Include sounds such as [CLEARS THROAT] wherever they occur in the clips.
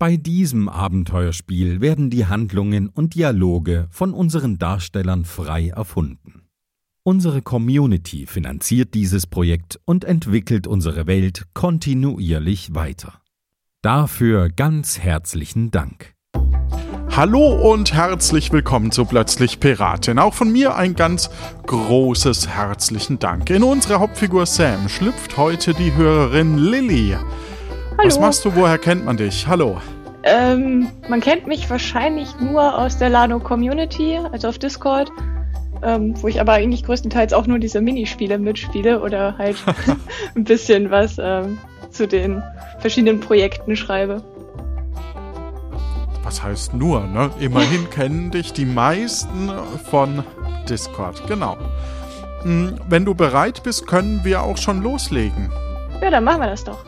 Bei diesem Abenteuerspiel werden die Handlungen und Dialoge von unseren Darstellern frei erfunden. Unsere Community finanziert dieses Projekt und entwickelt unsere Welt kontinuierlich weiter. Dafür ganz herzlichen Dank. Hallo und herzlich willkommen zu Plötzlich Piratin. Auch von mir ein ganz großes herzlichen Dank. In unsere Hauptfigur Sam schlüpft heute die Hörerin Lilly. Hallo. Was machst du? Woher kennt man dich? Hallo. Ähm, man kennt mich wahrscheinlich nur aus der Lano Community, also auf Discord, ähm, wo ich aber eigentlich größtenteils auch nur diese Minispiele mitspiele oder halt [LAUGHS] [LAUGHS] ein bisschen was ähm, zu den verschiedenen Projekten schreibe was heißt nur, ne? Immerhin [LAUGHS] kennen dich die meisten von Discord, genau. Hm, wenn du bereit bist, können wir auch schon loslegen. Ja, dann machen wir das doch.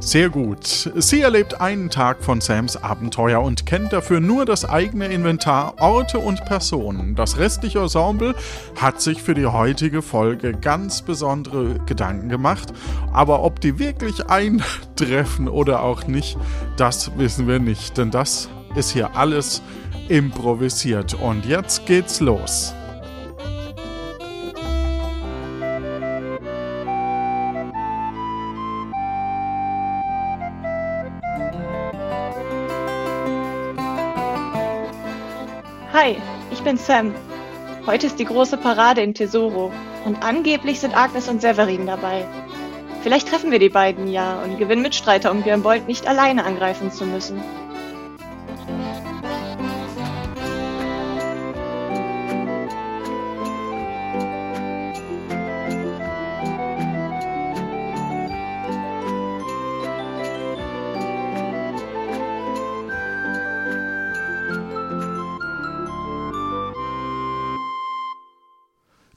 Sehr gut. Sie erlebt einen Tag von Sams Abenteuer und kennt dafür nur das eigene Inventar, Orte und Personen. Das restliche Ensemble hat sich für die heutige Folge ganz besondere Gedanken gemacht, aber ob die wirklich eintreffen oder auch nicht, das wissen wir nicht, denn das ist hier alles improvisiert. Und jetzt geht's los. Hi, ich bin Sam. Heute ist die große Parade in Tesoro und angeblich sind Agnes und Severin dabei. Vielleicht treffen wir die beiden ja und gewinnen Mitstreiter, um Björn Bolt nicht alleine angreifen zu müssen.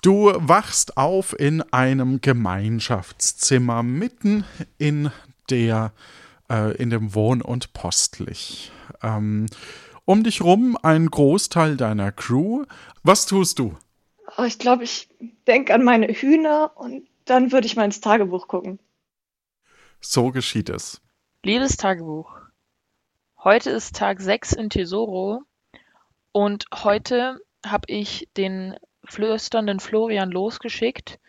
Du wachst auf in einem Gemeinschaftszimmer mitten in der äh, in dem Wohn- und Postlich. Ähm, um dich rum ein Großteil deiner Crew. Was tust du? Oh, ich glaube, ich denke an meine Hühner und dann würde ich mal ins Tagebuch gucken. So geschieht es. Liebes Tagebuch, heute ist Tag 6 in Tesoro und heute habe ich den flüsternden Florian losgeschickt,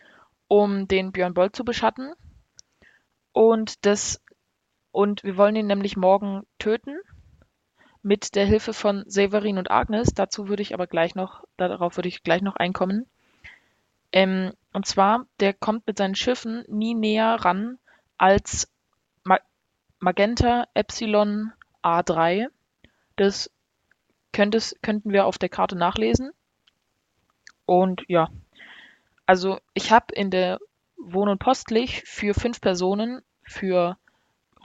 um den Björn Boll zu beschatten. Und das und wir wollen ihn nämlich morgen töten mit der Hilfe von Severin und Agnes. Dazu würde ich aber gleich noch, darauf würde ich gleich noch einkommen. Ähm, und zwar, der kommt mit seinen Schiffen nie näher ran als Ma Magenta Epsilon A3. Das könntest, könnten wir auf der Karte nachlesen. Und ja, also ich habe in der Wohn- und Postlich für fünf Personen, für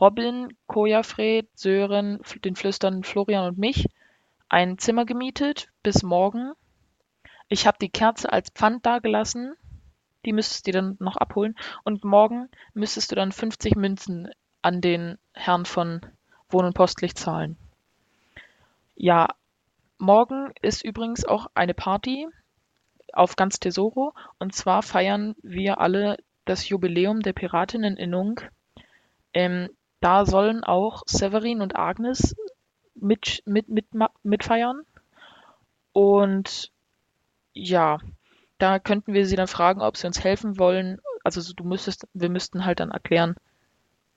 Robin, Kojafred, Sören, den Flüstern Florian und mich, ein Zimmer gemietet bis morgen. Ich habe die Kerze als Pfand dagelassen. Die müsstest du dann noch abholen. Und morgen müsstest du dann 50 Münzen an den Herrn von Wohn- und Postlich zahlen. Ja, morgen ist übrigens auch eine Party auf ganz Tesoro. Und zwar feiern wir alle das Jubiläum der Piratinneninnung. Ähm, da sollen auch Severin und Agnes mit, mit, mit, mitfeiern. Und ja, da könnten wir sie dann fragen, ob sie uns helfen wollen. Also du müsstest, wir müssten halt dann erklären,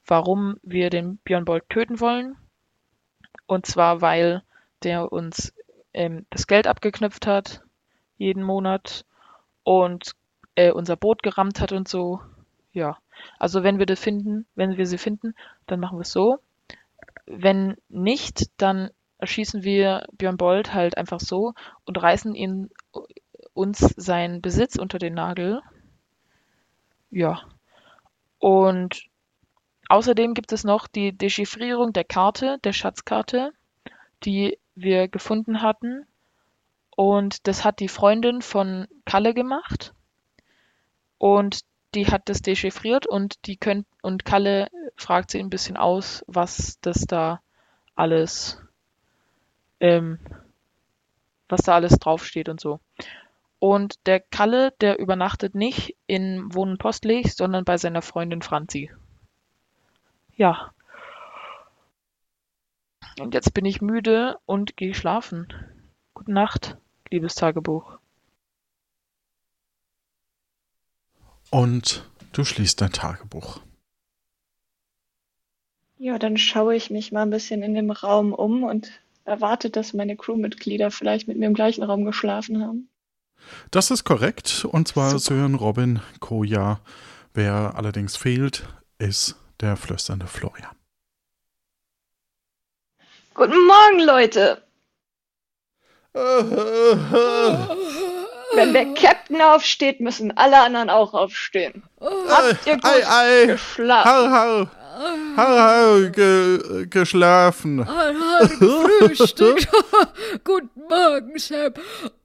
warum wir den Björn Bolt töten wollen. Und zwar, weil der uns ähm, das Geld abgeknüpft hat jeden Monat und äh, unser Boot gerammt hat und so. Ja, also wenn wir das finden, wenn wir sie finden, dann machen wir es so. Wenn nicht, dann erschießen wir Björn Bold halt einfach so und reißen ihn uns seinen Besitz unter den Nagel. Ja. Und außerdem gibt es noch die Dechiffrierung der Karte, der Schatzkarte, die wir gefunden hatten und das hat die Freundin von Kalle gemacht. Und die hat das dechiffriert und die könnt und Kalle fragt sie ein bisschen aus, was das da alles, ähm, was da alles draufsteht und so. Und der Kalle, der übernachtet nicht in Wohnen Postlich, sondern bei seiner Freundin Franzi. Ja. Und jetzt bin ich müde und gehe schlafen. Gute Nacht, liebes Tagebuch. Und du schließt dein Tagebuch. Ja, dann schaue ich mich mal ein bisschen in dem Raum um und erwarte, dass meine Crewmitglieder vielleicht mit mir im gleichen Raum geschlafen haben. Das ist korrekt. Und zwar Super. Sören, Robin, Koja. Wer allerdings fehlt, ist der flüsternde Florian. Guten Morgen, Leute! Wenn der Captain aufsteht, müssen alle anderen auch aufstehen. Habt ihr gut Ei, ei. geschlafen? Hau, hau. Hau, hau, ge, geschlafen. Frühstück. [LAUGHS] Guten Morgen, Sam.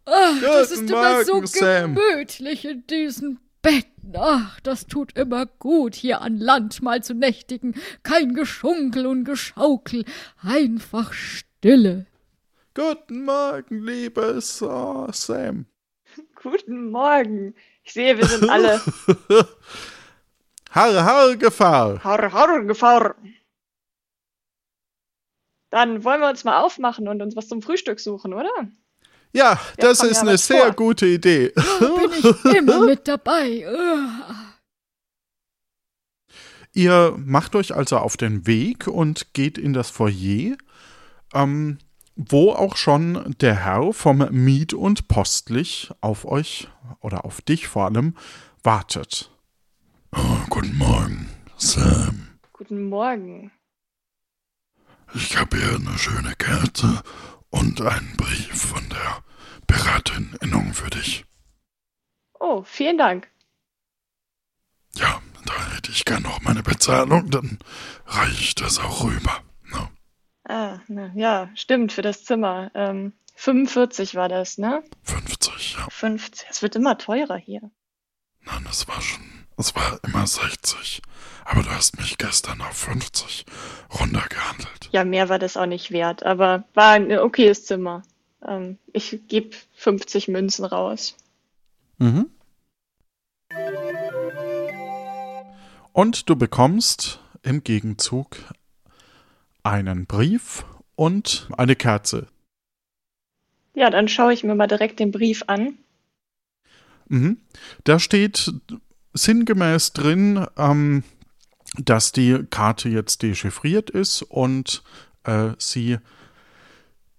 Ach, das ist Guten immer so Morgen, Sam. gemütlich in diesen Betten. Ach, das tut immer gut, hier an Land mal zu nächtigen. Kein Geschunkel und Geschaukel, einfach Stille. Guten Morgen, liebes oh, Sam. [LAUGHS] Guten Morgen. Ich sehe, wir sind alle [LAUGHS] Har, har, Gefahr. Har, har, Gefahr. Dann wollen wir uns mal aufmachen und uns was zum Frühstück suchen, oder? Ja, das komm, ist ja, eine sehr vor. gute Idee. Bin ich [LAUGHS] immer mit dabei. Ihr macht euch also auf den Weg und geht in das Foyer, ähm, wo auch schon der Herr vom Miet- und Postlich auf euch oder auf dich vor allem wartet. Oh, guten Morgen, Sam. Guten Morgen. Ich habe hier eine schöne Karte und einen Brief von der Piratin Innung für dich. Oh, vielen Dank. Ja, da hätte ich gern noch meine Bezahlung, dann reiche ich das auch rüber. Ah, na, ja, stimmt, für das Zimmer. Ähm, 45 war das, ne? 50, ja. 50. Es wird immer teurer hier. Nein, es war schon, es war immer 60. Aber du hast mich gestern auf 50 runtergehandelt. Ja, mehr war das auch nicht wert, aber war ein okayes Zimmer. Ähm, ich gebe 50 Münzen raus. Mhm. Und du bekommst im Gegenzug einen Brief und eine Kerze. Ja, dann schaue ich mir mal direkt den Brief an. Mhm. Da steht sinngemäß drin, ähm, dass die Karte jetzt dechiffriert ist und äh, sie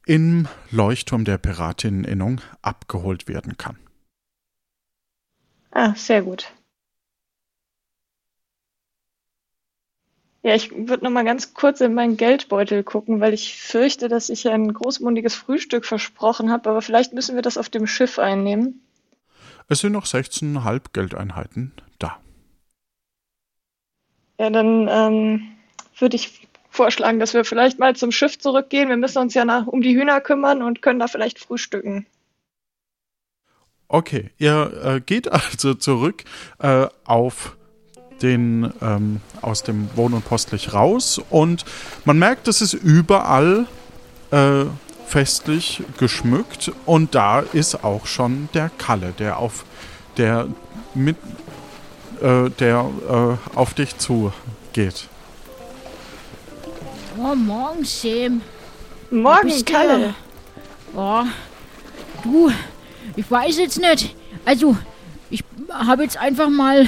im Leuchtturm der Piratinneninnung abgeholt werden kann. Ah, sehr gut. Ja, ich würde noch mal ganz kurz in meinen Geldbeutel gucken, weil ich fürchte, dass ich ein großmundiges Frühstück versprochen habe, aber vielleicht müssen wir das auf dem Schiff einnehmen. Es sind noch 16,5 Geldeinheiten da. Ja, dann ähm, würde ich vorschlagen, dass wir vielleicht mal zum Schiff zurückgehen. Wir müssen uns ja nach, um die Hühner kümmern und können da vielleicht frühstücken. Okay, ihr äh, geht [LAUGHS] also zurück äh, auf den ähm, aus dem Wohn- und Postlich raus und man merkt, es ist überall äh, festlich geschmückt und da ist auch schon der Kalle, der auf der mit äh, der äh, auf dich zugeht. Oh, morgen, Sam. Morgen, Kalle. Ja, du, ich weiß jetzt nicht. Also, ich habe jetzt einfach mal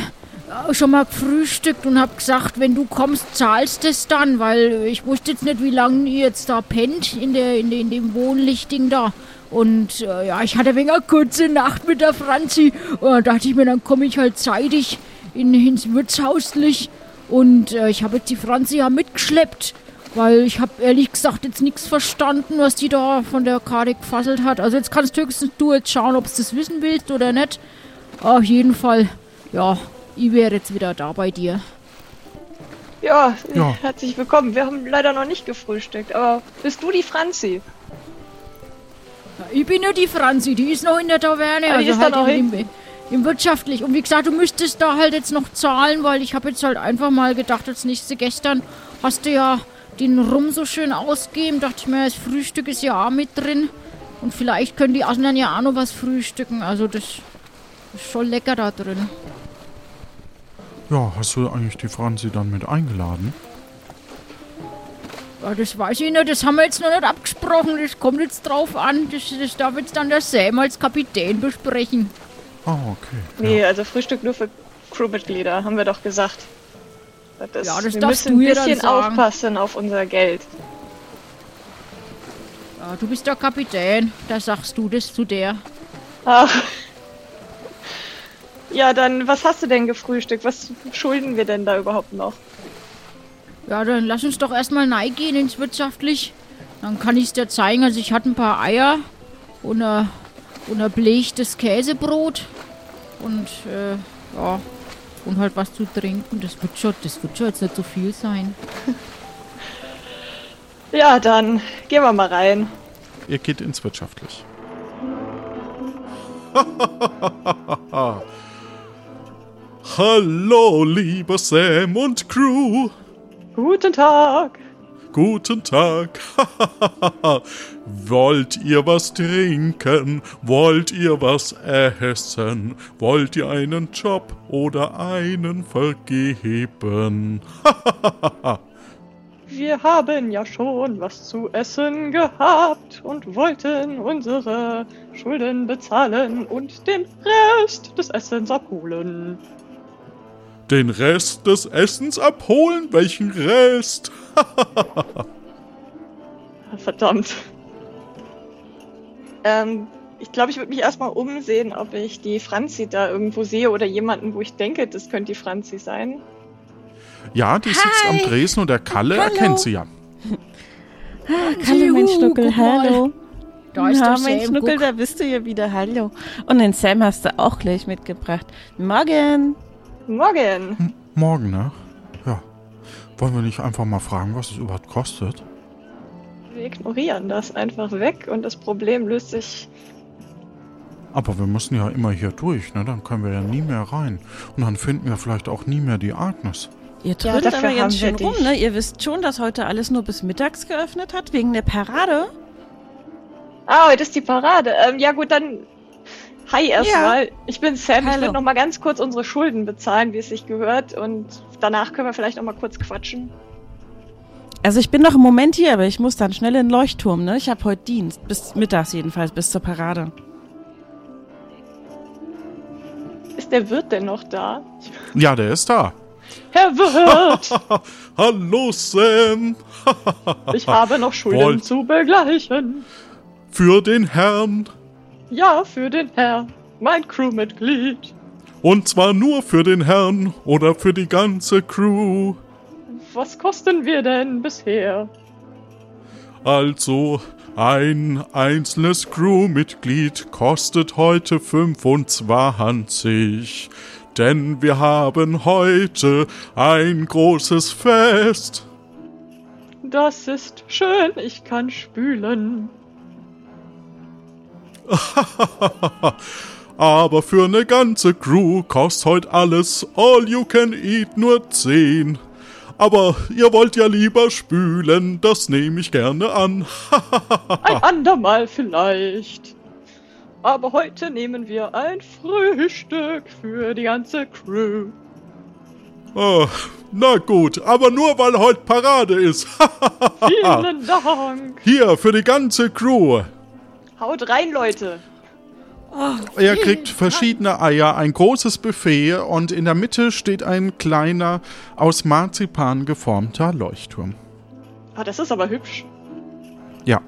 schon mal gefrühstückt und habe gesagt, wenn du kommst, zahlst es dann, weil ich wusste jetzt nicht, wie lange ihr jetzt da pennt in, der, in, der, in dem Wohnlichting da. Und äh, ja, ich hatte ein wenig eine kurze Nacht mit der Franzi. Und da dachte ich mir, dann komme ich halt zeitig in, ins Wirtshauslich. Und äh, ich habe jetzt die Franzi ja mitgeschleppt. Weil ich habe ehrlich gesagt jetzt nichts verstanden, was die da von der Karte gefasselt hat. Also jetzt kannst höchstens du jetzt schauen, ob du das wissen willst oder nicht. Auf jeden Fall, ja, ich wäre jetzt wieder da bei dir. Ja, Ja. herzlich willkommen. Wir haben leider noch nicht gefrühstückt, aber bist du die Franzi? Ich bin ja die Franzi, die ist noch in der Taverne. Die also ist da halt noch im, im, im wirtschaftlich. Und wie gesagt, du müsstest da halt jetzt noch zahlen, weil ich habe jetzt halt einfach mal gedacht, als nächste gestern hast du ja den Rum so schön ausgeben. Dachte ich mir, das Frühstück ist ja auch mit drin. Und vielleicht können die anderen ja auch noch was frühstücken. Also das ist schon lecker da drin. Ja, hast du eigentlich die Franzi dann mit eingeladen? Ja, das weiß ich nicht, das haben wir jetzt noch nicht abgesprochen. Das kommt jetzt drauf an. Das, das darf jetzt dann der Sam als Kapitän besprechen. Oh, okay. Nee, also Frühstück nur für Crewmitglieder, haben wir doch gesagt. Das, Ja, das wir darfst müssen du ein bisschen aufpassen auf unser Geld. Ja, du bist der Kapitän. Da sagst du das zu der. Ach. Ja, dann, was hast du denn gefrühstückt? Was schulden wir denn da überhaupt noch? Ja, dann lass uns doch erstmal gehen ins Wirtschaftlich. Dann kann ich es dir zeigen. Also ich hatte ein paar Eier und ein, und ein blechtes Käsebrot. Und äh, ja, und halt was zu trinken. Das wird schon, das wird schon jetzt nicht so viel sein. [LAUGHS] Ja, dann gehen wir mal rein. Ihr geht ins Wirtschaftlich. [LAUGHS] Hallo, lieber Sam und Crew. Guten Tag. Guten Tag. [LAUGHS] Wollt ihr was trinken? Wollt ihr was essen? Wollt ihr einen Job oder einen vergeben? [LAUGHS] Wir haben ja schon was zu essen gehabt und wollten unsere Schulden bezahlen und den Rest des Essens abholen. Den Rest des Essens abholen? Welchen Rest? [LAUGHS] Verdammt. Ähm, ich glaube, ich würde mich erstmal umsehen, ob ich die Franzi da irgendwo sehe oder jemanden, wo ich denke, das könnte die Franzi sein. Ja, die sitzt am Dresen und der Kalle Hallo. erkennt sie ja. [LAUGHS] Hallo, mein Juhu, Schnuckel, hallo. Da ist ja, der mein Sam, Schnuckel, guck. da bist du ja wieder, hallo. Und den Sam hast du auch gleich mitgebracht. Morgen. Morgen. Morgen, ne? Ja. Wollen wir nicht einfach mal fragen, was es überhaupt kostet? Wir ignorieren das einfach weg und das Problem löst sich. Aber wir müssen ja immer hier durch, ne? Dann können wir ja nie mehr rein. Und dann finden wir vielleicht auch nie mehr die Agnes. Ihr Ja, trödelt dafür aber ganz schön rum, ne? Ihr wisst schon, dass heute alles nur bis mittags geöffnet hat, wegen der Parade. Ah, heute ist die Parade. Ähm, ja gut, dann. Hi erstmal. Ich bin Sam. Ich Hallo. würde noch mal ganz kurz unsere Schulden bezahlen, wie es sich gehört. Und danach können wir vielleicht noch mal kurz quatschen. Also ich bin noch im Moment hier, aber ich muss dann schnell in den Leuchtturm, ne? Ich habe heute Dienst, bis mittags jedenfalls, bis zur Parade. Ist der Wirt denn noch da? Ja, der ist da. Herr Wirt! [LAUGHS] Hallo, Sam. Ich habe noch Schulden Wollt- zu begleichen. Für den Herrn. Ja, für den Herr, mein Crewmitglied. Und zwar nur für den Herrn oder für die ganze Crew. Was kosten wir denn bisher? Also, ein einzelnes Crewmitglied kostet heute 25. Denn wir haben heute ein großes Fest. Das ist schön, ich kann spülen. [LAUGHS] Aber für eine ganze Crew kostet heute alles all you can eat nur 10. Aber ihr wollt ja lieber spülen, das nehme ich gerne an. [LAUGHS] Ein andermal vielleicht. Aber heute nehmen wir ein Frühstück für die ganze Crew. Oh, na gut, aber nur weil heute Parade ist. [LAUGHS] Vielen Dank. Hier, für die ganze Crew. Haut rein, Leute. Er kriegt verschiedene Eier, ein großes Buffet und in der Mitte steht ein kleiner, aus Marzipan geformter Leuchtturm. Ah, das ist aber hübsch. Ja.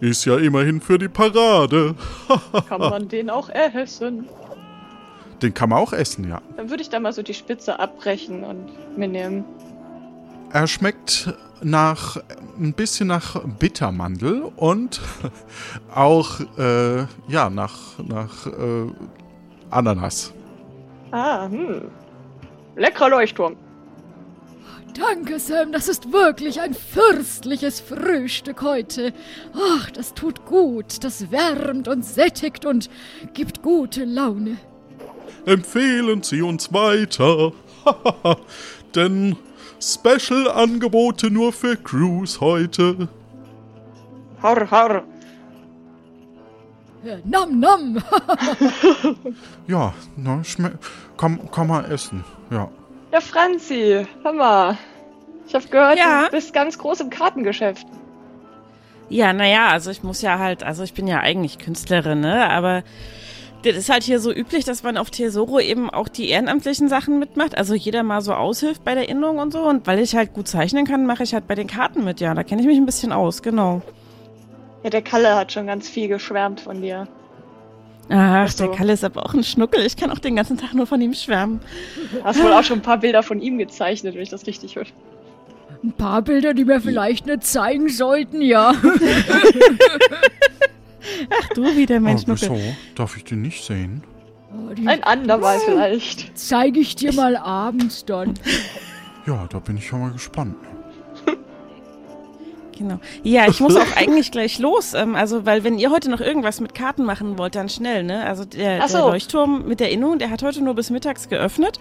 Ist ja immerhin für die Parade. [LAUGHS] Kann man den auch essen? Den kann man auch essen, ja. Dann würde ich da mal so die Spitze abbrechen und mitnehmen. Er schmeckt nach ein bisschen nach Bittermandel und [LAUGHS] auch äh, ja nach nach äh, Ananas. Ah, hm. Leckerer Leuchtturm. Danke, Sam, das ist wirklich ein fürstliches Frühstück heute. Ach, das tut gut, das wärmt und sättigt und gibt gute Laune. Empfehlen Sie uns weiter, [LAUGHS] denn Special-Angebote nur für Crews heute. Har, har. [LAUGHS] Ja, nam, nam. Ja, ne, schme kann, kann man essen. Ja. Ja, Franzi, hör mal. Ich habe gehört, Ja. du bist ganz groß im Kartengeschäft. Ja, naja, also ich muss ja halt, also ich bin ja eigentlich Künstlerin, ne? Aber das ist halt hier so üblich, dass man auf Tesoro eben auch die ehrenamtlichen Sachen mitmacht. Also jeder mal so aushilft bei der Innung und so. Und weil ich halt gut zeichnen kann, mache ich halt bei den Karten mit, ja. Da kenne ich mich ein bisschen aus, genau. Ja, der Kalle hat schon ganz viel geschwärmt von dir. Ach, so. der Kalle ist aber auch ein Schnuckel. Ich kann auch den ganzen Tag nur von ihm schwärmen. Du hast wohl auch schon ein paar Bilder von ihm gezeichnet, wenn ich das richtig höre. Ein paar Bilder, die wir vielleicht nicht zeigen sollten, ja. [LAUGHS] Ach, du wieder, mein oh, Schnuckel. wieso? Darf ich den nicht sehen? Oh, Ein andermal vielleicht. zeige ich dir mal abends dann. Ja, da bin ich schon mal gespannt. Genau. Ja, ich muss auch [LAUGHS] eigentlich gleich los. Ähm, also, weil wenn ihr heute noch irgendwas mit Karten machen wollt, dann schnell, ne? Also der, so. der Leuchtturm mit der Innung, der hat heute nur bis mittags geöffnet,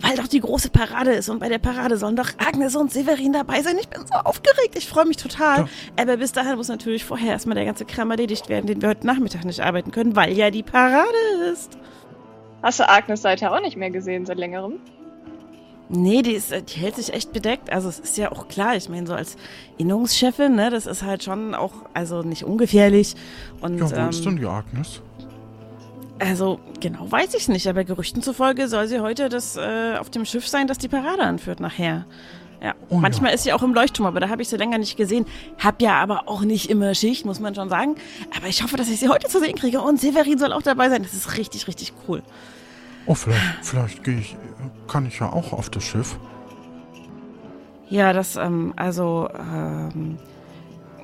weil doch die große Parade ist. Und bei der Parade sollen doch Agnes und Severin dabei sein. Ich bin so aufgeregt. Ich freue mich total. Ja. Aber bis dahin muss natürlich vorher erstmal der ganze Kram erledigt werden, den wir heute Nachmittag nicht arbeiten können, weil ja die Parade ist. Hast du Agnes seither auch nicht mehr gesehen seit längerem? Nee, die, ist, die hält sich echt bedeckt. Also es ist ja auch klar, ich meine, so als Innungschefin, ne, das ist halt schon auch, also nicht ungefährlich. Und, Ja, wo ist ähm, denn die Agnes? Also, genau weiß ich nicht, aber Gerüchten zufolge soll sie heute das äh, auf dem Schiff sein, das die Parade anführt nachher. Ja, Oh ja. manchmal ist sie auch im Leuchtturm, aber da habe ich sie länger nicht gesehen. Hab ja aber auch nicht immer Schicht, muss man schon sagen. Aber ich hoffe, dass ich sie heute zu sehen kriege. Und Severin soll auch dabei sein. Das ist richtig, richtig cool. Oh, vielleicht, vielleicht gehe ich, kann ich ja auch auf das Schiff. Ja, das, ähm, also, ähm,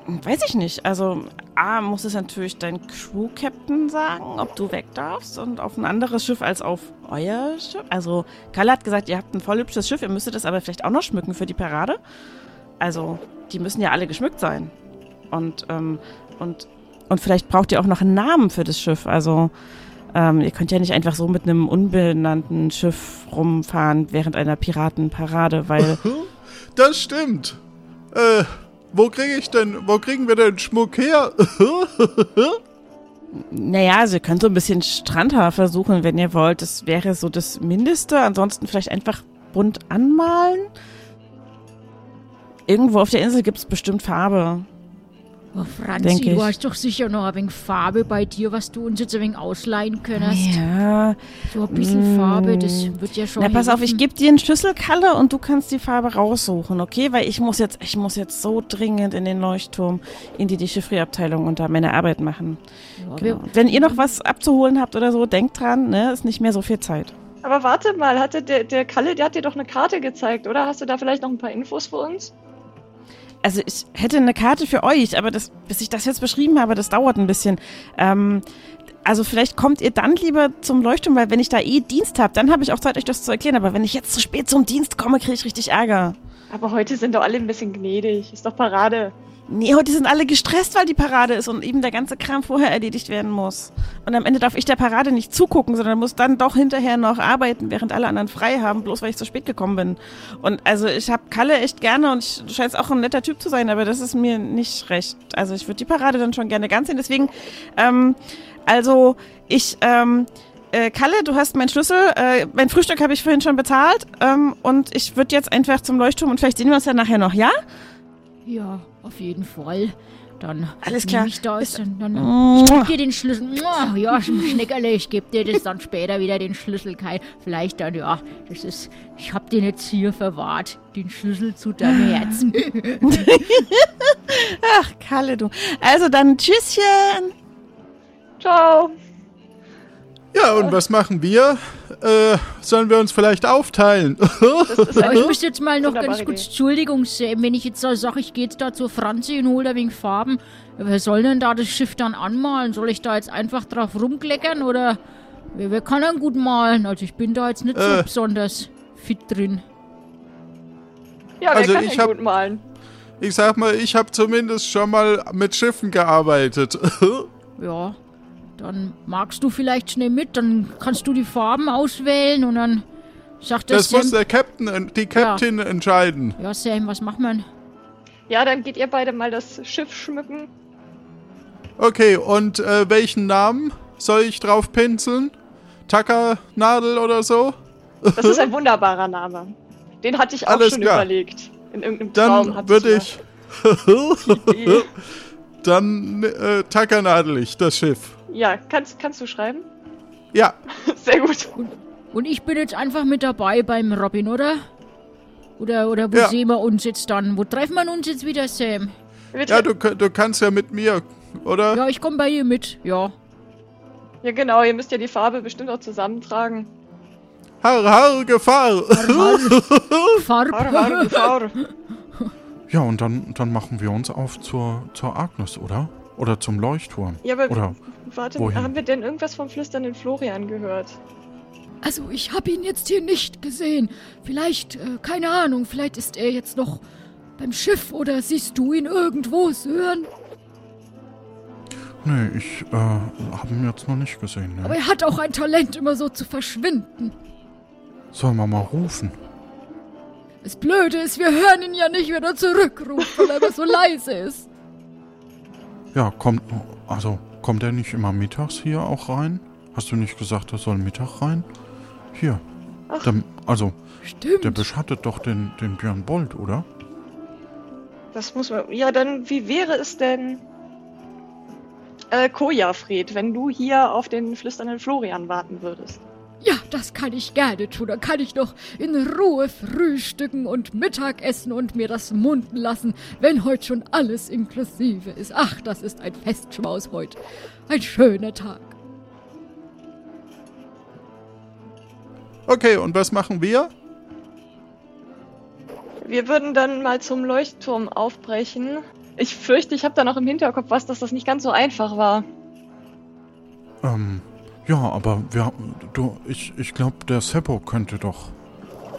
weiß ich nicht. Also, A, muss es natürlich dein Crew-Captain sagen, ob du weg darfst und auf ein anderes Schiff als auf euer Schiff. Also, Kalle hat gesagt, ihr habt ein voll hübsches Schiff, ihr müsstet es aber vielleicht auch noch schmücken für die Parade. Also, die müssen ja alle geschmückt sein. Und, ähm, und, und vielleicht braucht ihr auch noch einen Namen für das Schiff. Also, ähm, ihr könnt ja nicht einfach so mit einem unbenannten Schiff rumfahren während einer Piratenparade, weil. [LAUGHS] Das stimmt. Äh, wo kriege ich denn, wo kriegen wir denn Schmuck her? [LAUGHS] Naja, also ihr könnt so ein bisschen Strandhaar versuchen, wenn ihr wollt. Das wäre so das Mindeste. Ansonsten vielleicht einfach bunt anmalen. Irgendwo auf der Insel gibt es bestimmt Farbe. Oh, Denk Franzi, du ich. hast doch sicher noch ein wenig Farbe bei dir, was du uns jetzt ein wenig ausleihen könntest. Ja. So ein bisschen Mm. Farbe, das wird ja schon Na, pass auf, ich helfen. gebe dir einen Schlüsselkalle und du kannst die Farbe raussuchen, okay? Weil ich muss jetzt, ich muss jetzt so dringend in den Leuchtturm, in die Dechiffrierabteilung und da meine Arbeit machen. Ja, Genau. wir, Wenn ihr noch was abzuholen habt oder so, denkt dran, ne? Ist nicht mehr so viel Zeit. Aber warte mal, hatte der, der Kalle, der hat dir doch eine Karte gezeigt, oder? Hast du da vielleicht noch ein paar Infos für uns? Also ich hätte eine Karte für euch, aber das, bis ich das jetzt beschrieben habe, das dauert ein bisschen. Ähm, also vielleicht kommt ihr dann lieber zum Leuchtturm, weil wenn ich da eh Dienst habe, dann habe ich auch Zeit, euch das zu erklären. Aber wenn ich jetzt zu spät zum Dienst komme, kriege ich richtig Ärger. Aber heute sind doch alle ein bisschen gnädig. Ist doch Parade. Nee, heute sind alle gestresst, weil die Parade ist und eben der ganze Kram vorher erledigt werden muss. Und am Ende darf ich der Parade nicht zugucken, sondern muss dann doch hinterher noch arbeiten, während alle anderen frei haben, bloß weil ich zu spät gekommen bin. Und also ich habe Kalle echt gerne und ich, du scheinst auch ein netter Typ zu sein, aber das ist mir nicht recht. Also ich würde die Parade dann schon gerne ganz sehen. Deswegen, ähm, also ich, ähm, äh, Kalle, du hast meinen Schlüssel. Äh, mein Frühstück habe ich vorhin schon bezahlt. Ähm, und ich würde jetzt einfach zum Leuchtturm und vielleicht sehen wir uns ja nachher noch, ja? ja, auf jeden Fall. Dann Alles klar. Ich da ist, dann, dann ich geb dir den Schlüssel. Ja, [LAUGHS] Schneckerle, ich geb dir das dann später wieder den Schlüssel. Kai. Vielleicht dann, ja, das ist, ich hab den jetzt hier verwahrt, den Schlüssel zu deinem [LAUGHS] Herzen. Ach, Kalle, du. Also dann Tschüsschen. Ciao. Ja, und was machen wir? Äh, sollen wir uns vielleicht aufteilen? Ich müsste [LAUGHS] jetzt mal noch ganz kurz. Entschuldigung, Sam, wenn ich jetzt da sage, ich gehe jetzt da zur Franzi und hole da wegen Farben. Wer soll denn da das Schiff dann anmalen? Soll ich da jetzt einfach drauf rumkleckern oder wer, wer kann dann gut malen? Also ich bin da jetzt nicht so Äh. besonders fit drin. ja, wer Also kann ich denn hab- gut malen? Ich sag mal, ich habe zumindest schon mal mit Schiffen gearbeitet. [LAUGHS] Ja, dann magst du vielleicht schnell mit, dann kannst du die Farben auswählen und dann sagt Das muss Sam, der Captain, die Captain entscheiden. ja Sam, was macht man? Ja, dann geht ihr beide mal das Schiff schmücken. Okay, und äh, welchen Namen soll ich drauf pinseln? Tackernadel oder so? Das ist ein [LAUGHS] wunderbarer Name. Den hatte ich auch Alles schon klar. überlegt. In irgendeinem Traum Dann würde ich [LAUGHS] Dann äh, tackernadel ich das Schiff. Ja, kannst, kannst du schreiben? Ja, [LAUGHS] Sehr gut. Und ich bin jetzt einfach mit dabei beim Robin, oder? Oder, oder wo Ja. sehen wir uns jetzt dann? Wo treffen wir uns jetzt wieder, Sam? Ja du, du kannst ja mit mir, oder? Ja, ich komme bei ihr mit. Ja. ja, genau, ihr müsst ja die Farbe bestimmt auch zusammentragen. Har, har, Gefahr! [LAUGHS] Farb. Har, har, Gefahr. [LAUGHS] Ja, und dann, dann machen wir uns auf zur, zur Agnes, oder? Oder zum Leuchtturm. Ja, aber Oder warte, wohin? haben wir denn irgendwas vom flüsternden Florian gehört? Also, ich habe ihn jetzt hier nicht gesehen. Vielleicht, äh, keine Ahnung, vielleicht ist er jetzt noch beim Schiff oder siehst du ihn irgendwo, Sören? Nee, ich äh, habe ihn jetzt noch nicht gesehen. Aber Ne? er hat auch ein Talent, immer so zu verschwinden. Sollen wir mal rufen? Das Blöde ist, wir hören ihn ja nicht, wenn er zurückruft, weil er immer so leise ist. Ja, kommt. Also, kommt er nicht immer mittags hier auch rein? Hast du nicht gesagt, er soll Mittag rein? Hier. Ach. Der, also, Stimmt. der beschattet doch den, den Björn Bold, oder? Das muss man. Ja, dann, wie wäre es denn. Äh, Kojafred, wenn du hier auf den flüsternden Florian warten würdest? Ja, das kann ich gerne tun. Da kann ich doch in Ruhe frühstücken und Mittagessen und mir das munden lassen, wenn heute schon alles inklusive ist. Ach, das ist ein Festschmaus heute. Ein schöner Tag. Okay, und was machen wir? Wir würden dann mal zum Leuchtturm aufbrechen. Ich fürchte, ich habe da noch im Hinterkopf was, dass das nicht ganz so einfach war. Ähm, ja, aber wir, du, ich, ich glaube, der Seppo könnte doch,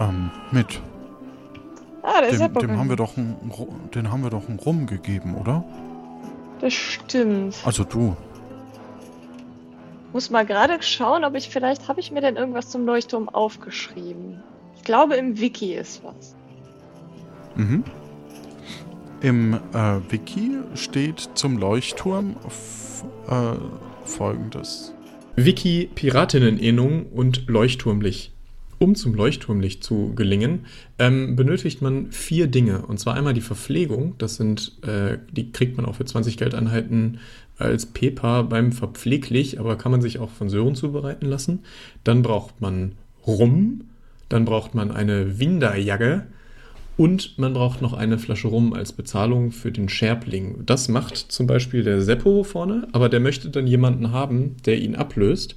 ähm, mit. Ah, der ist Dem, ja dem haben wir doch ein, den haben wir doch einen Rum gegeben, oder? Das stimmt. Also du. Muss mal gerade schauen, ob ich vielleicht habe ich mir denn irgendwas zum Leuchtturm aufgeschrieben. Ich glaube, im Wiki ist was. Mhm. Im äh, Wiki steht zum Leuchtturm äh, folgendes. Wiki, Piratinnen-Ähnung und Leuchtturmlicht. Um zum Leuchtturmlicht zu gelingen, ähm, benötigt man vier Dinge. Und zwar einmal die Verpflegung, das sind, äh, die kriegt man auch für 20 Geldeinheiten als PEPA beim Verpfleglich, aber kann man sich auch von Sören zubereiten lassen. Dann braucht man Rum, dann braucht man eine Winderjagge und man braucht noch eine Flasche Rum als Bezahlung für den Scherbling. Das macht zum Beispiel der Seppo vorne, aber der möchte dann jemanden haben, der ihn ablöst.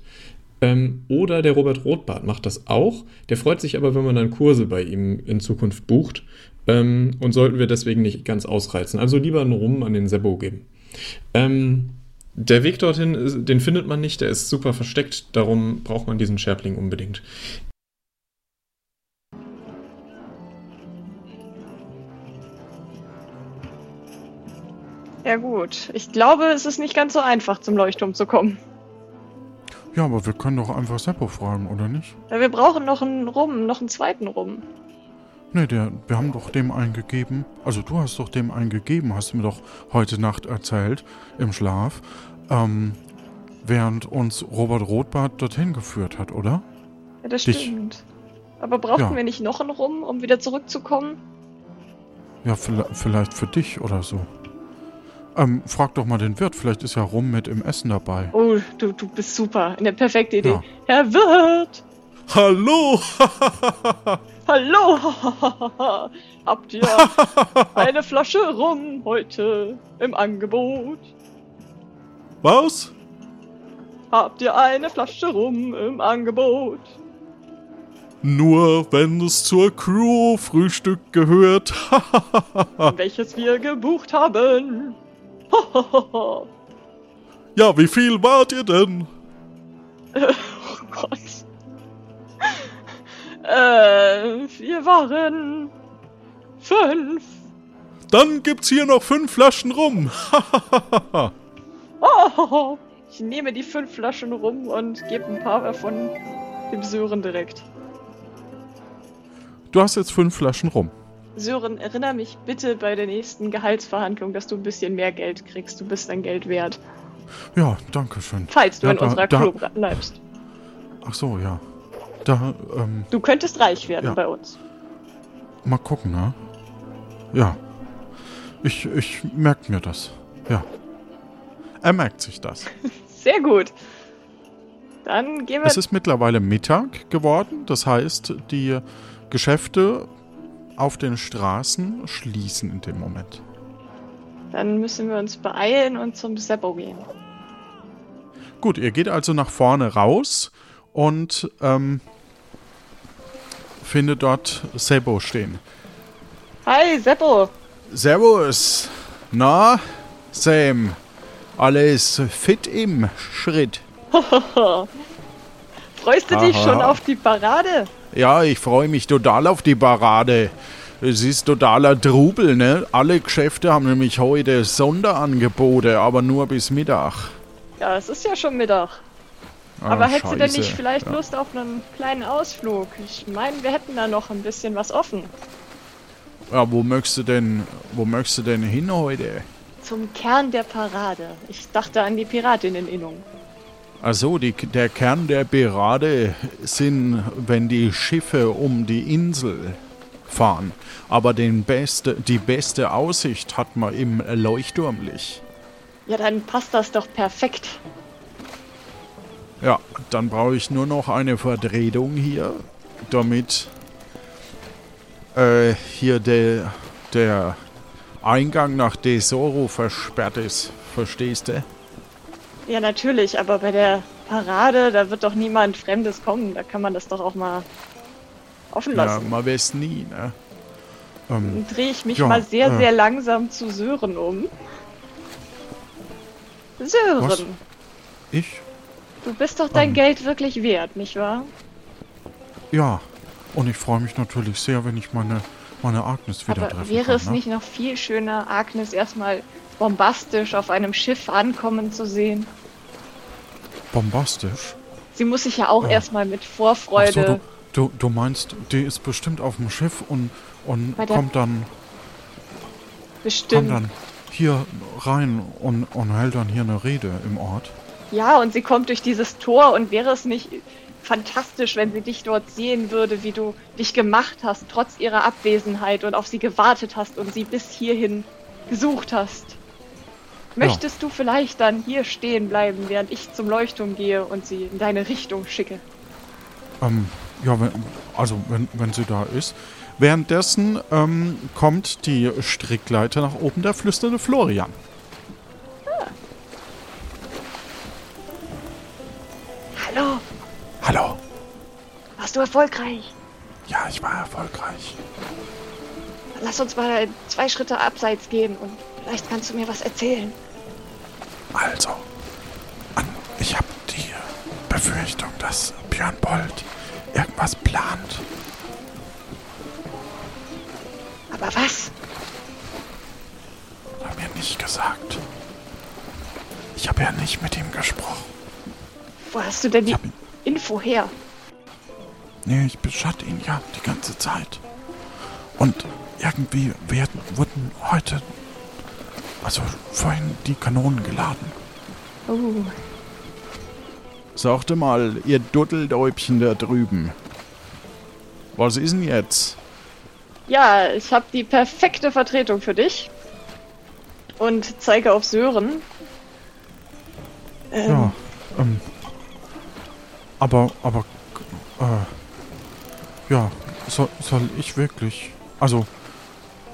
Ähm, oder der Robert Rothbart macht das auch. Der freut sich aber, wenn man dann Kurse bei ihm in Zukunft bucht. Ähm, und sollten wir deswegen nicht ganz ausreizen. Also lieber einen Rum an den Seppo geben. Ähm, der Weg dorthin, den findet man nicht, der ist super versteckt, darum braucht man diesen Scherbling unbedingt. Ja gut, ich glaube, es ist nicht ganz so einfach, zum Leuchtturm zu kommen. Ja, aber wir können doch einfach Seppo fragen, oder nicht? Ja, wir brauchen noch einen Rum, noch einen zweiten Rum. Nee, der, wir haben doch dem einen gegeben. Also du hast doch dem einen gegeben, hast du mir doch heute Nacht erzählt, im Schlaf. Ähm, während uns Robert Rothbart dorthin geführt hat, oder? Ja, das Dich. stimmt. Aber brauchten Ja. wir nicht noch einen Rum, um wieder zurückzukommen? Ja, vielleicht, vielleicht für dich oder so. Ähm, frag doch mal den Wirt, vielleicht ist ja Rum mit im Essen dabei. Oh, du, du bist super. Eine perfekte Idee. Ja. Herr Wirt! Hallo! [LAUGHS] Hallo! [LAUGHS] Habt ihr [LAUGHS] eine Flasche Rum heute im Angebot? Was? Habt ihr eine Flasche Rum im Angebot? Nur wenn es zur Crew-Frühstück gehört. Welches wir gebucht haben. [LAUGHS] ja, wie viel wart ihr denn? Oh Gott. Äh, wir waren fünf. Dann gibt's hier noch fünf Flaschen rum. [LAUGHS] Oh, ich nehme die fünf Flaschen rum und gebe ein paar davon dem Sören direkt. Du hast jetzt fünf Flaschen rum. Sören, erinnere mich bitte bei der nächsten Gehaltsverhandlung, dass du ein bisschen mehr Geld kriegst. Du bist dein Geld wert. Ja, danke schön. Falls du Ja, in da- unserer da- Crew bleibst. Ach so, ja. Da, ähm, Du könntest reich werden Ja. bei uns. mal gucken, ne? Ja. Ich, ich merke mir das. Ja. Er merkt sich das. [LAUGHS] Sehr gut. Dann gehen wir. Es ist mittlerweile Mittag geworden. Das heißt, die Geschäfte auf den Straßen schließen in dem Moment. Dann müssen wir uns beeilen und zum Seppo gehen. Gut, ihr geht also nach vorne raus und ähm, findet dort Sebo stehen. Hi, Seppo. Servus. Na, Sam. Alles fit im Schritt. [LAUGHS] Freust du dich Aha. schon auf die Parade? Ja, ich freue mich total auf die Parade. Es ist totaler Trubel, ne? Alle Geschäfte haben nämlich heute Sonderangebote, aber nur bis Mittag. Ja, es ist ja schon Mittag. Ah, Aber hättest du denn nicht vielleicht Ja. Lust auf einen kleinen Ausflug? Ich meine, wir hätten da noch ein bisschen was offen. Ja, wo möchtest du denn, wo möchtest du denn hin heute? Zum Kern der Parade. Ich dachte an die Piratinneninnung. Also die, der Kern der Parade sind, wenn die Schiffe um die Insel fahren. Aber den beste, die beste Aussicht hat man im Leuchtturmlicht. Ja, dann passt das doch perfekt. Ja, dann brauche ich nur noch eine Vertretung hier, damit äh, hier der, der Eingang nach Desoro versperrt ist. Verstehst du? Ja, natürlich, aber bei der Parade, da wird doch niemand Fremdes kommen. Da kann man das doch auch mal offen Ja, lassen. man weiß nie, ne? Ähm, Dann drehe ich mich Ja, mal sehr, äh. sehr langsam zu Sören um. Sören, Was? ich? du bist doch dein Ähm. Geld wirklich wert, nicht wahr? Ja. Und ich freue mich natürlich sehr, wenn ich meine, meine Agnes wieder Aber treffen wäre kann. es ne? nicht noch viel schöner, Agnes erstmal bombastisch auf einem Schiff ankommen zu sehen? Bombastisch. Sie muss sich ja auch Ja. erstmal mit Ach so, Vorfreude. du, du, du meinst, die ist bestimmt auf dem Schiff und, und kommt dann bestimmt. kommt dann hier rein und, und hält dann hier eine Rede im Ort. Ja, und sie kommt durch dieses Tor und wäre es nicht fantastisch, wenn sie dich dort sehen würde, wie du dich gemacht hast, trotz ihrer Abwesenheit und auf sie gewartet hast und sie bis hierhin gesucht hast. Möchtest du vielleicht dann hier stehen bleiben, während ich zum Leuchtturm gehe und sie in deine Richtung schicke? Ähm, ja, wenn, also wenn, wenn sie da ist. Währenddessen ähm, kommt die Strickleiter nach oben, der flüsternde Florian. Hallo, Hallo. warst du erfolgreich? Ja, ich war erfolgreich. Lass uns mal zwei Schritte abseits gehen und vielleicht kannst du mir was erzählen. Also, ich habe die Befürchtung, dass Björn Bold irgendwas plant. Aber was? Hat mir nicht gesagt. Ich habe ja nicht mit ihm gesprochen. Wo hast du denn die hab Info her? nee, ich beschatte ihn ja die ganze Zeit. Und irgendwie werden, wurden heute, also vorhin die Kanonen geladen. Oh, Sagte mal, ihr Duddeldäubchen da drüben. Was ist denn jetzt? Ja, ich habe die perfekte Vertretung für dich. Und zeige auf Sören. Ähm, Ja, ähm. Aber, aber, äh, ja, soll, soll ich wirklich? Also,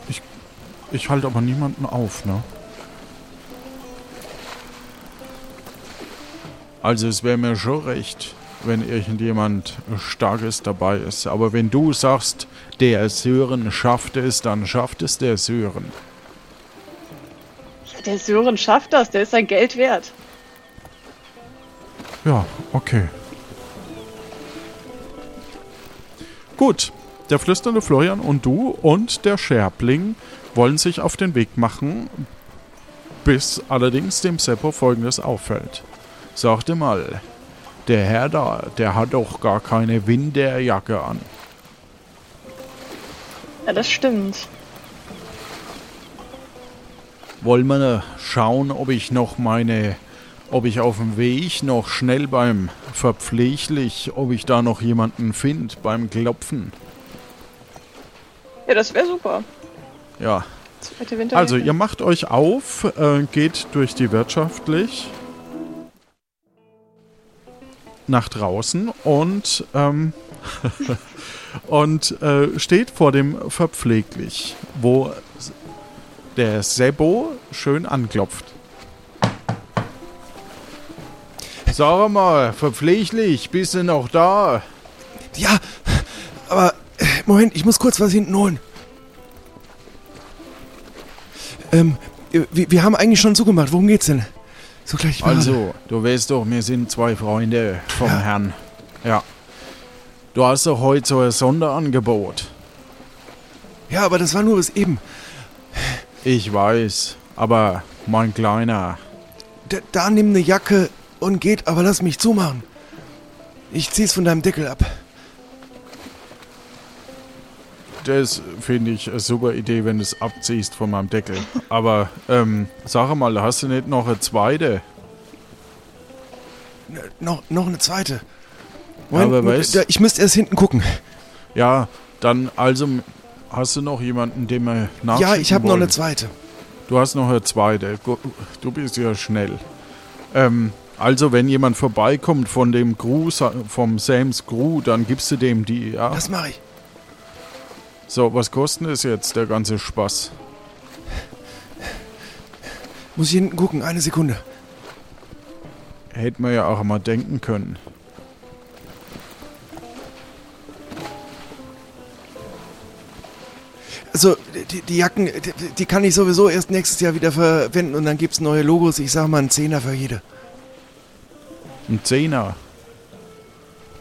ich, ich halte aber niemanden auf, ne? Also, es wäre mir schon recht, wenn irgendjemand Starkes dabei ist. Aber wenn du sagst, der Sören schafft es, dann schafft es der Sören. ja, der Sören schafft das, der ist sein Geld wert. Ja, okay. Gut, der flüsternde Florian und du und der Scherbling wollen sich auf den Weg machen, bis allerdings dem Seppo folgendes auffällt. Sagte mal, der Herr da, der hat doch gar keine Winterjacke an. Ja, das stimmt. Wollen wir schauen, ob ich noch meine, ob ich auf dem Weg noch schnell beim Verpfleglich, ob ich da noch jemanden finde beim Klopfen. Ja, das wäre super. Ja. Also, ihr macht euch auf, äh, geht durch die wirtschaftlich nach draußen und, ähm, [LAUGHS] und äh, steht vor dem Verpfleglich, wo der Sebo schön anklopft. Sag mal, verpfleglich, bist du noch da? Ja, aber Moment, ich muss kurz was hinten holen. Ähm, äh, wir, wir haben eigentlich schon zugemacht. Worum geht's denn? So gleich warte. Also, du weißt doch, wir sind zwei Freunde vom Ja. Herrn. Ja. Du hast doch heute so ein Sonderangebot. Ja, aber das war nur bis eben. Ich weiß, aber mein Kleiner, Da, da nimm eine Jacke und geht, aber lass mich zumachen. Ich zieh's von deinem Deckel ab. Das finde ich eine super Idee, wenn du es abziehst von meinem Deckel. Aber, ähm, sag mal, hast du nicht noch eine zweite? N noch, noch eine zweite. aber weißt- da, ich müsste erst hinten gucken. Ja, dann also hast du noch jemanden, dem wir nachschicken Ja, ich habe noch eine zweite. Du hast noch eine zweite. Du bist ja schnell. Ähm, also, wenn jemand vorbeikommt von dem Crew, vom Sams Crew, dann gibst du dem die, ja? Das mache ich. So, was kostet es jetzt, der ganze Spaß? Muss ich hinten gucken, eine Sekunde. Hätte man ja auch mal denken können. Also, die, die Jacken, die, die kann ich sowieso erst nächstes Jahr wieder verwenden und dann gibt's neue Logos. Ich sag mal einen Zehner für jede. Ein Zehner.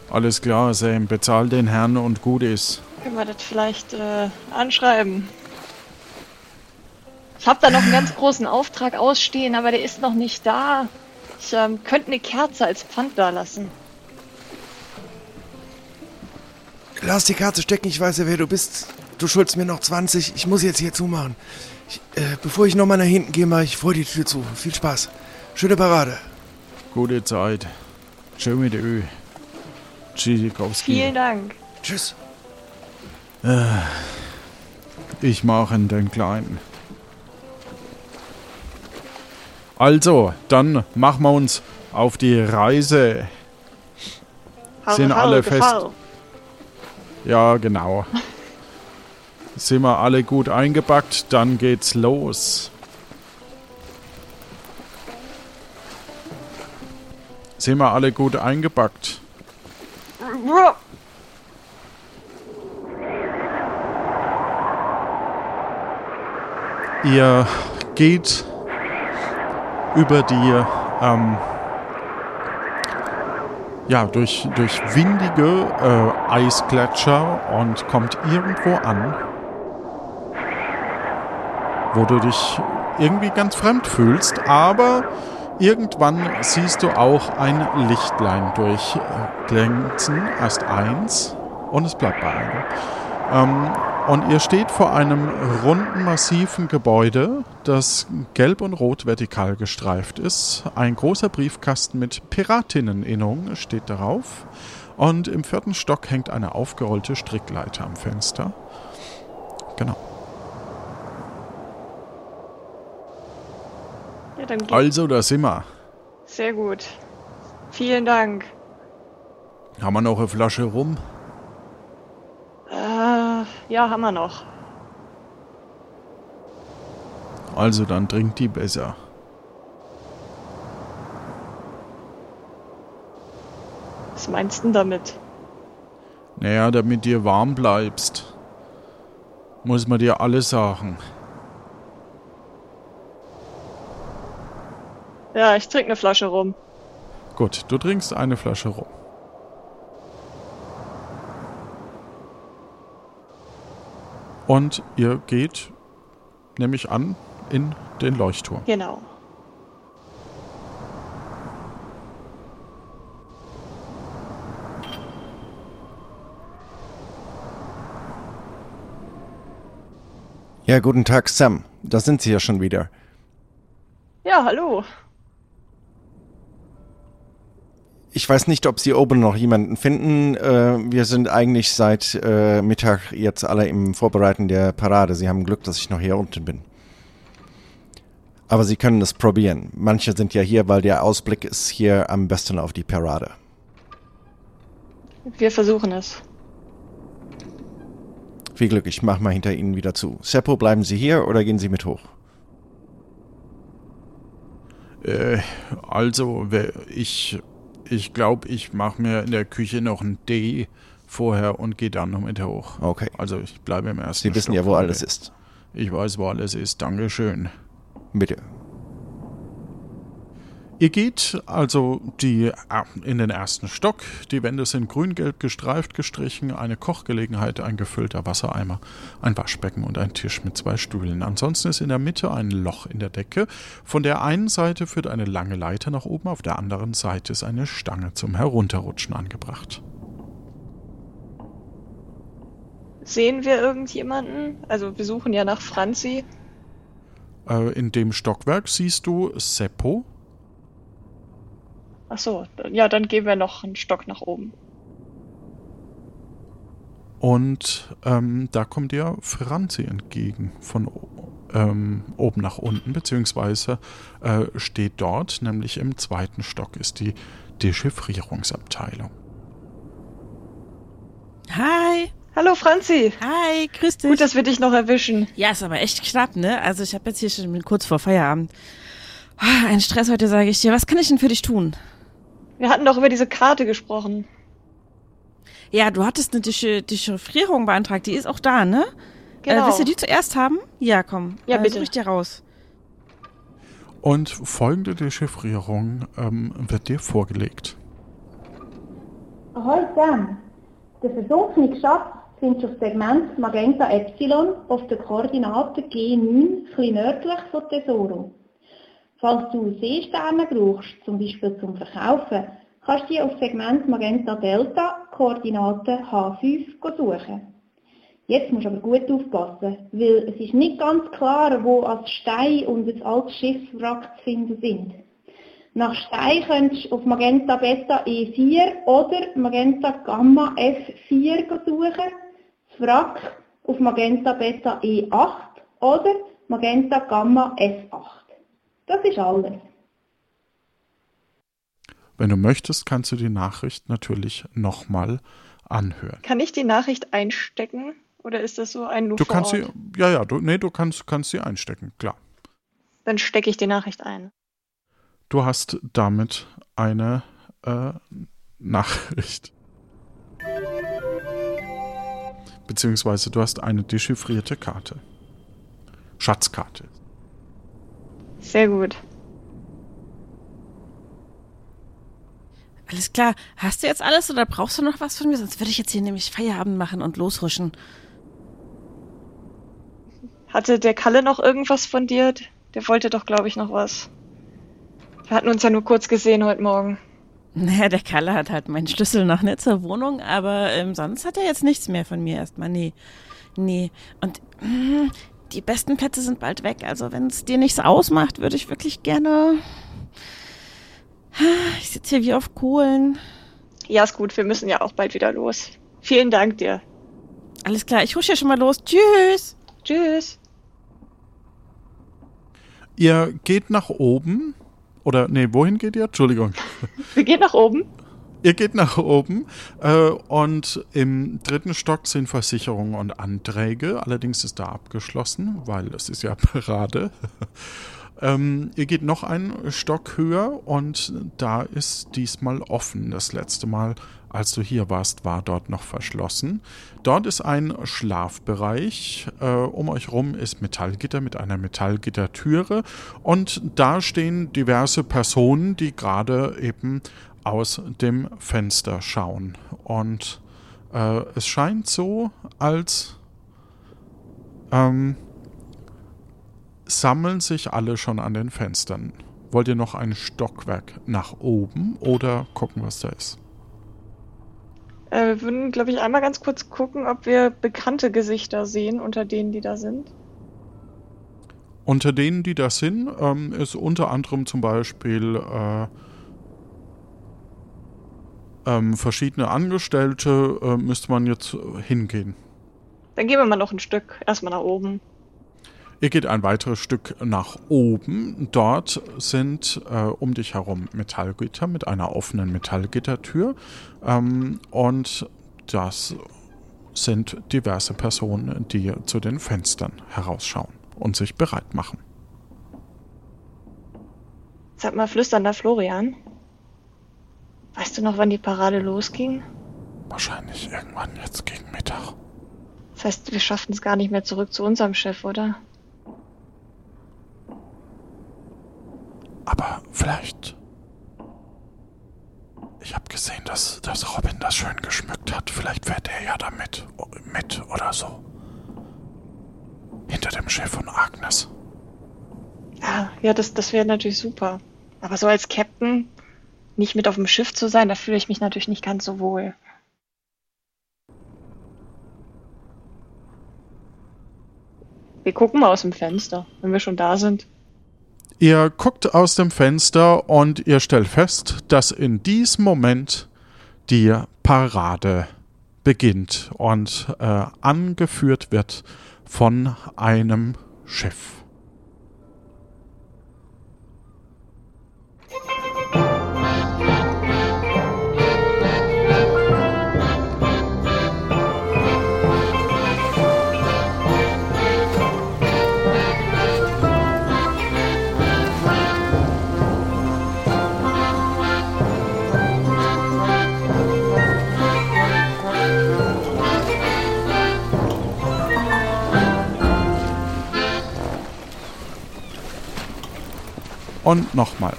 Alles klar, Sam, bezahl den Herrn und gut ist. Können wir das vielleicht äh, anschreiben? Ich habe da noch einen ganz großen Auftrag ausstehen, aber der ist noch nicht da. Ich ähm, könnte eine Kerze als Pfand da lassen. Lass die Karte stecken, ich weiß ja, wer du bist. Du schuldest mir noch 20. Ich muss jetzt hier zumachen. Ich, äh, bevor ich nochmal nach hinten gehe, mache ich vor die Tür zu. Viel Spaß. Schöne Parade. Gute Zeit. Schön mit Ö. Tschüssikowski. Vielen Dank. Tschüss. Ich mache den Kleinen. Also, dann machen wir uns auf die Reise. Harre, Sind harre, alle fest? Ja, genau. Sind wir alle gut eingepackt, dann geht's los. Sind wir alle gut eingepackt? Ihr geht über die, ähm, ja, durch, durch windige äh, Eisgletscher und kommt irgendwo an, wo du dich irgendwie ganz fremd fühlst, aber irgendwann siehst du auch ein Lichtlein durchglänzen, erst eins und es bleibt bei einem. Ähm, und ihr steht vor einem runden, massiven Gebäude, das gelb und rot vertikal gestreift ist. Ein großer Briefkasten mit Piratinneninnung steht darauf. Und im vierten Stock hängt eine aufgerollte Strickleiter am Fenster. Genau. Ja, Also, da sind wir. Sehr gut. Vielen Dank. Haben wir noch eine Flasche rum? Ja, haben wir noch. Also, dann trinkt die besser. Was meinst du denn damit? Naja, damit dir warm bleibst, muss man dir alles sagen. Ja, ich trinke eine Flasche rum. Gut, du trinkst eine Flasche rum. Und ihr geht, nehme ich an, in den Leuchtturm. Genau. Ja, guten Tag, Sam. Da sind Sie ja schon wieder. Ja, hallo. Ich weiß nicht, ob Sie oben noch jemanden finden. Äh, wir sind eigentlich seit äh, Mittag jetzt alle im Vorbereiten der Parade. Sie haben Glück, dass ich noch hier unten bin. Aber Sie können es probieren. Manche sind ja hier, weil der Ausblick ist hier am besten auf die Parade. Wir versuchen es. Viel Glück, ich mach mal hinter Ihnen wieder zu. Seppo, bleiben Sie hier oder gehen Sie mit hoch? Äh, also, wer- ich, ich glaube, ich mache mir in der Küche noch ein D vorher und gehe dann noch mit hoch. Okay. Also ich bleibe im ersten Sie wissen Stock ja, wo alles ist. Ich weiß, wo alles ist. Dankeschön. Bitte. Ihr geht also die, ah, in den ersten Stock. Die Wände sind grün-gelb gestreift gestrichen. Eine Kochgelegenheit, ein gefüllter Wassereimer, ein Waschbecken und ein Tisch mit zwei Stühlen. Ansonsten ist in der Mitte ein Loch in der Decke. Von der einen Seite führt eine lange Leiter nach oben, auf der anderen Seite ist eine Stange zum Herunterrutschen angebracht. Sehen wir irgendjemanden? Also wir suchen ja nach Franzi. Äh, in dem Stockwerk siehst du Seppo. Ach so, ja, dann gehen wir noch einen Stock nach oben. Und ähm, da kommt dir Franzi entgegen von ähm, oben nach unten, beziehungsweise äh, steht dort, nämlich im zweiten Stock ist die Dechiffrierungsabteilung. Hi, Hallo Franzi! hi, grüß dich. Gut, dass wir dich noch erwischen. ja, ist aber echt knapp, ne? Also ich habe jetzt hier schon kurz vor Feierabend. Ah, Ein Stress heute, sage ich dir. Was kann ich denn für dich tun? Wir hatten doch über diese Karte gesprochen. Ja, du hattest eine Dechi- Dechiffrierung beantragt. Die ist auch da, ne? Genau. Äh, willst du die zuerst haben? Ja, komm. Ja, äh, bitte. Such ich dir raus. Und folgende Dechiffrierung ähm, wird dir vorgelegt. Ahoi zusammen. Den versunkenen Schatz findest du auf Segment Magenta Epsilon auf der Koordinate G9, etwas nördlich von Tesoro. Falls du Seesterne brauchst, zum Beispiel zum Verkaufen, kannst du auf Segment Magenta Delta, Koordinate H5 suchen. Jetzt musst du aber gut aufpassen, weil es ist nicht ganz klar, wo als Stein und ein altes Schiffswrack zu finden sind. Nach Stein könntest du auf Magenta Beta E4 oder Magenta Gamma F4 suchen. Das Wrack auf Magenta Beta E8 oder Magenta Gamma F8. Das ist alles. Wenn du möchtest, kannst du die Nachricht natürlich nochmal anhören. Kann ich die Nachricht einstecken? Oder ist das so ein nur Du kannst sie, Ort? ja, ja, du, nee, du kannst, kannst sie einstecken, klar. Dann stecke ich die Nachricht ein. Du hast damit eine äh, Nachricht. Beziehungsweise du hast eine dechiffrierte Karte. Schatzkarte. Sehr gut. Alles klar. Hast du jetzt alles oder brauchst du noch was von mir? Sonst würde ich jetzt hier nämlich Feierabend machen und loshuschen. Hatte der Kalle noch irgendwas von dir? Der wollte doch, glaube ich, noch was. Wir hatten uns ja nur kurz gesehen heute Morgen. Naja, der Kalle hat halt meinen Schlüssel noch nicht zur Wohnung, aber ähm, sonst hat er jetzt nichts mehr von mir erstmal. Nee. Nee. Und mm, die besten Plätze sind bald weg. Also wenn es dir nichts ausmacht, würde ich wirklich gerne. Ich sitze hier wie auf Kohlen. Ja, ist gut, wir müssen ja auch bald wieder los. Vielen Dank dir. Alles klar, ich husch hier schon mal los. Tschüss. Tschüss. Ihr geht nach oben. Oder, nee, wohin geht ihr? Entschuldigung. Wir gehen nach oben. Ihr geht nach oben äh, und im dritten Stock sind Versicherungen und Anträge. Allerdings ist da abgeschlossen, weil es ist ja [LAUGHS] Parade. ähm, ihr geht noch einen Stock höher und da ist diesmal offen. Das letzte Mal, als du hier warst, war dort noch verschlossen. Dort ist ein Schlafbereich. Äh, um euch rum ist Metallgitter mit einer Metallgittertüre und da stehen diverse Personen, die gerade eben aus dem Fenster schauen. Und äh, es scheint so, als ähm, sammeln sich alle schon an den Fenstern. Wollt ihr noch ein Stockwerk nach oben oder gucken, was da ist? Äh, wir würden, glaube ich, einmal ganz kurz gucken, ob wir bekannte Gesichter sehen unter denen, die da sind. Unter denen, die da sind, ähm, ist unter anderem zum Beispiel äh, ähm, verschiedene Angestellte, äh, müsste man jetzt äh, hingehen. Dann gehen wir mal noch ein Stück erstmal nach oben. Ihr geht ein weiteres Stück nach oben. Dort sind äh, um dich herum Metallgitter mit einer offenen Metallgittertür. Ähm, und das sind diverse Personen, die zu den Fenstern herausschauen und sich bereit machen. Sag mal, flüsternder Florian. Weißt du noch, wann die Parade losging? Wahrscheinlich irgendwann jetzt gegen Mittag. Das heißt, wir schaffen es gar nicht mehr zurück zu unserem Chef, oder? Aber vielleicht. Ich habe gesehen, dass, dass Robin das schön geschmückt hat. Vielleicht fährt er ja damit mit oder so. Hinter dem Chef von Agnes. Ja, ja, das, das wäre natürlich super. Aber so als Captain nicht mit auf dem Schiff zu sein, da fühle ich mich natürlich nicht ganz so wohl. Wir gucken mal aus dem Fenster, wenn wir schon da sind. Ihr guckt aus dem Fenster und ihr stellt fest, dass in diesem Moment die Parade beginnt und äh, angeführt wird von einem Schiff. Und nochmal.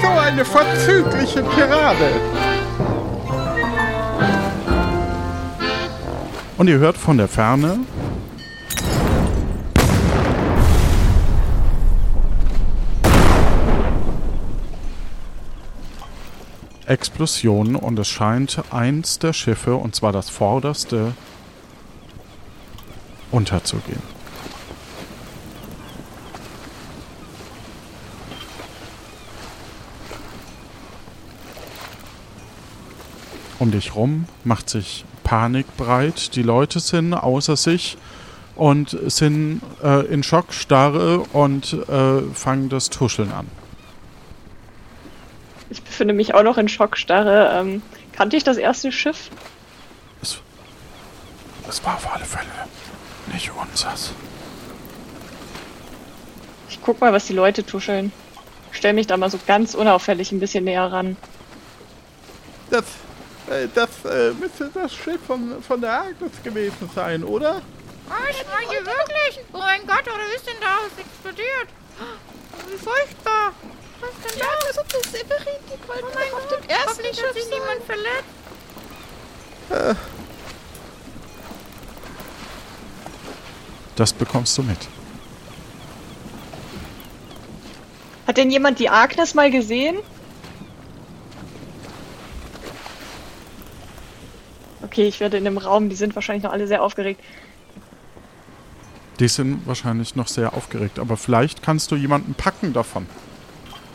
So eine vorzügliche Parade. Und ihr hört von der Ferne Explosionen und es scheint eins der Schiffe, und zwar das vorderste, unterzugehen. Um dich rum macht sich Panik breit. Die Leute sind außer sich und sind äh, in Schockstarre und äh, fangen das Tuscheln an. Ich befinde mich auch noch in Schockstarre. Ähm, kannte ich das erste Schiff? Es, es war auf alle Fälle nicht unseres. Ich guck mal, was die Leute tuscheln. Stell mich da mal so ganz unauffällig ein bisschen näher ran. Das, äh, das äh, müsste das Schiff von, von der Agnes gewesen sein, oder? Was? Meint ihr wirklich? Oh mein Gott, oder ist denn da? Es explodiert. Oh, Wie furchtbar. Was ist denn da? Also das Severin, die wollten Oh mein auf Gott, dem ersten hoffentlich hat Schiff sich niemand verletzt. Das bekommst du mit. Hat denn jemand die Agnes mal gesehen? Okay, ich werde in dem Raum, die sind wahrscheinlich noch alle sehr aufgeregt. Die sind wahrscheinlich noch sehr aufgeregt, aber vielleicht kannst du jemanden packen davon.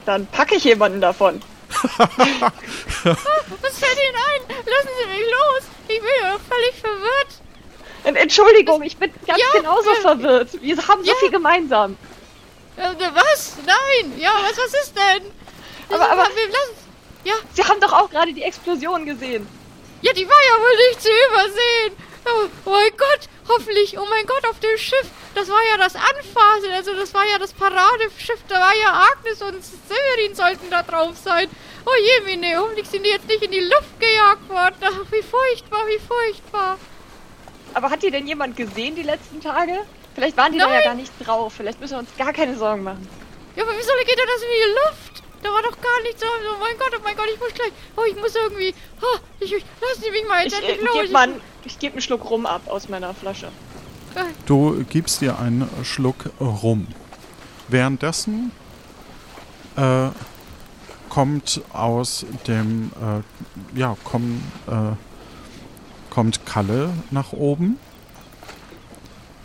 Dann packe ich jemanden davon. [LAUGHS] Was fällt Ihnen ein? Lassen Sie mich los. Ich bin ja völlig verwirrt. Ent- Entschuldigung, ich bin ganz Ja, genauso äh, verwirrt. Wir haben so ja. viel gemeinsam. Äh, was? Nein. Ja, was, was ist denn? Aber- aber- Wir lassen... Ja, Sie haben doch auch gerade die Explosion gesehen. ja, die war ja wohl nicht zu übersehen. Oh, oh mein Gott, hoffentlich, oh mein Gott, auf dem Schiff. Das war ja das Anfahren, also das war ja das Paradeschiff. Da war ja Agnes und Severin sollten da drauf sein. Oh je, Mine, hoffentlich sind die jetzt nicht in die Luft gejagt worden. Ach, wie furchtbar, wie furchtbar. Aber hat die denn jemand gesehen die letzten Tage? Vielleicht waren die da ja Nein. gar nicht drauf. Vielleicht müssen wir uns gar keine Sorgen machen. Ja, aber wieso geht denn das in die Luft? Da war doch gar nichts. Oh mein Gott, oh mein Gott, ich muss gleich. Oh, ich muss irgendwie. Oh, ich, ich, lassen Sie mich mal jetzt äh, endlich los. gebe mal, ich geb einen Schluck rum ab aus meiner Flasche. Du gibst dir einen Schluck rum. Währenddessen äh, kommt aus dem, äh, ja, komm, äh, kommt Kalle nach oben,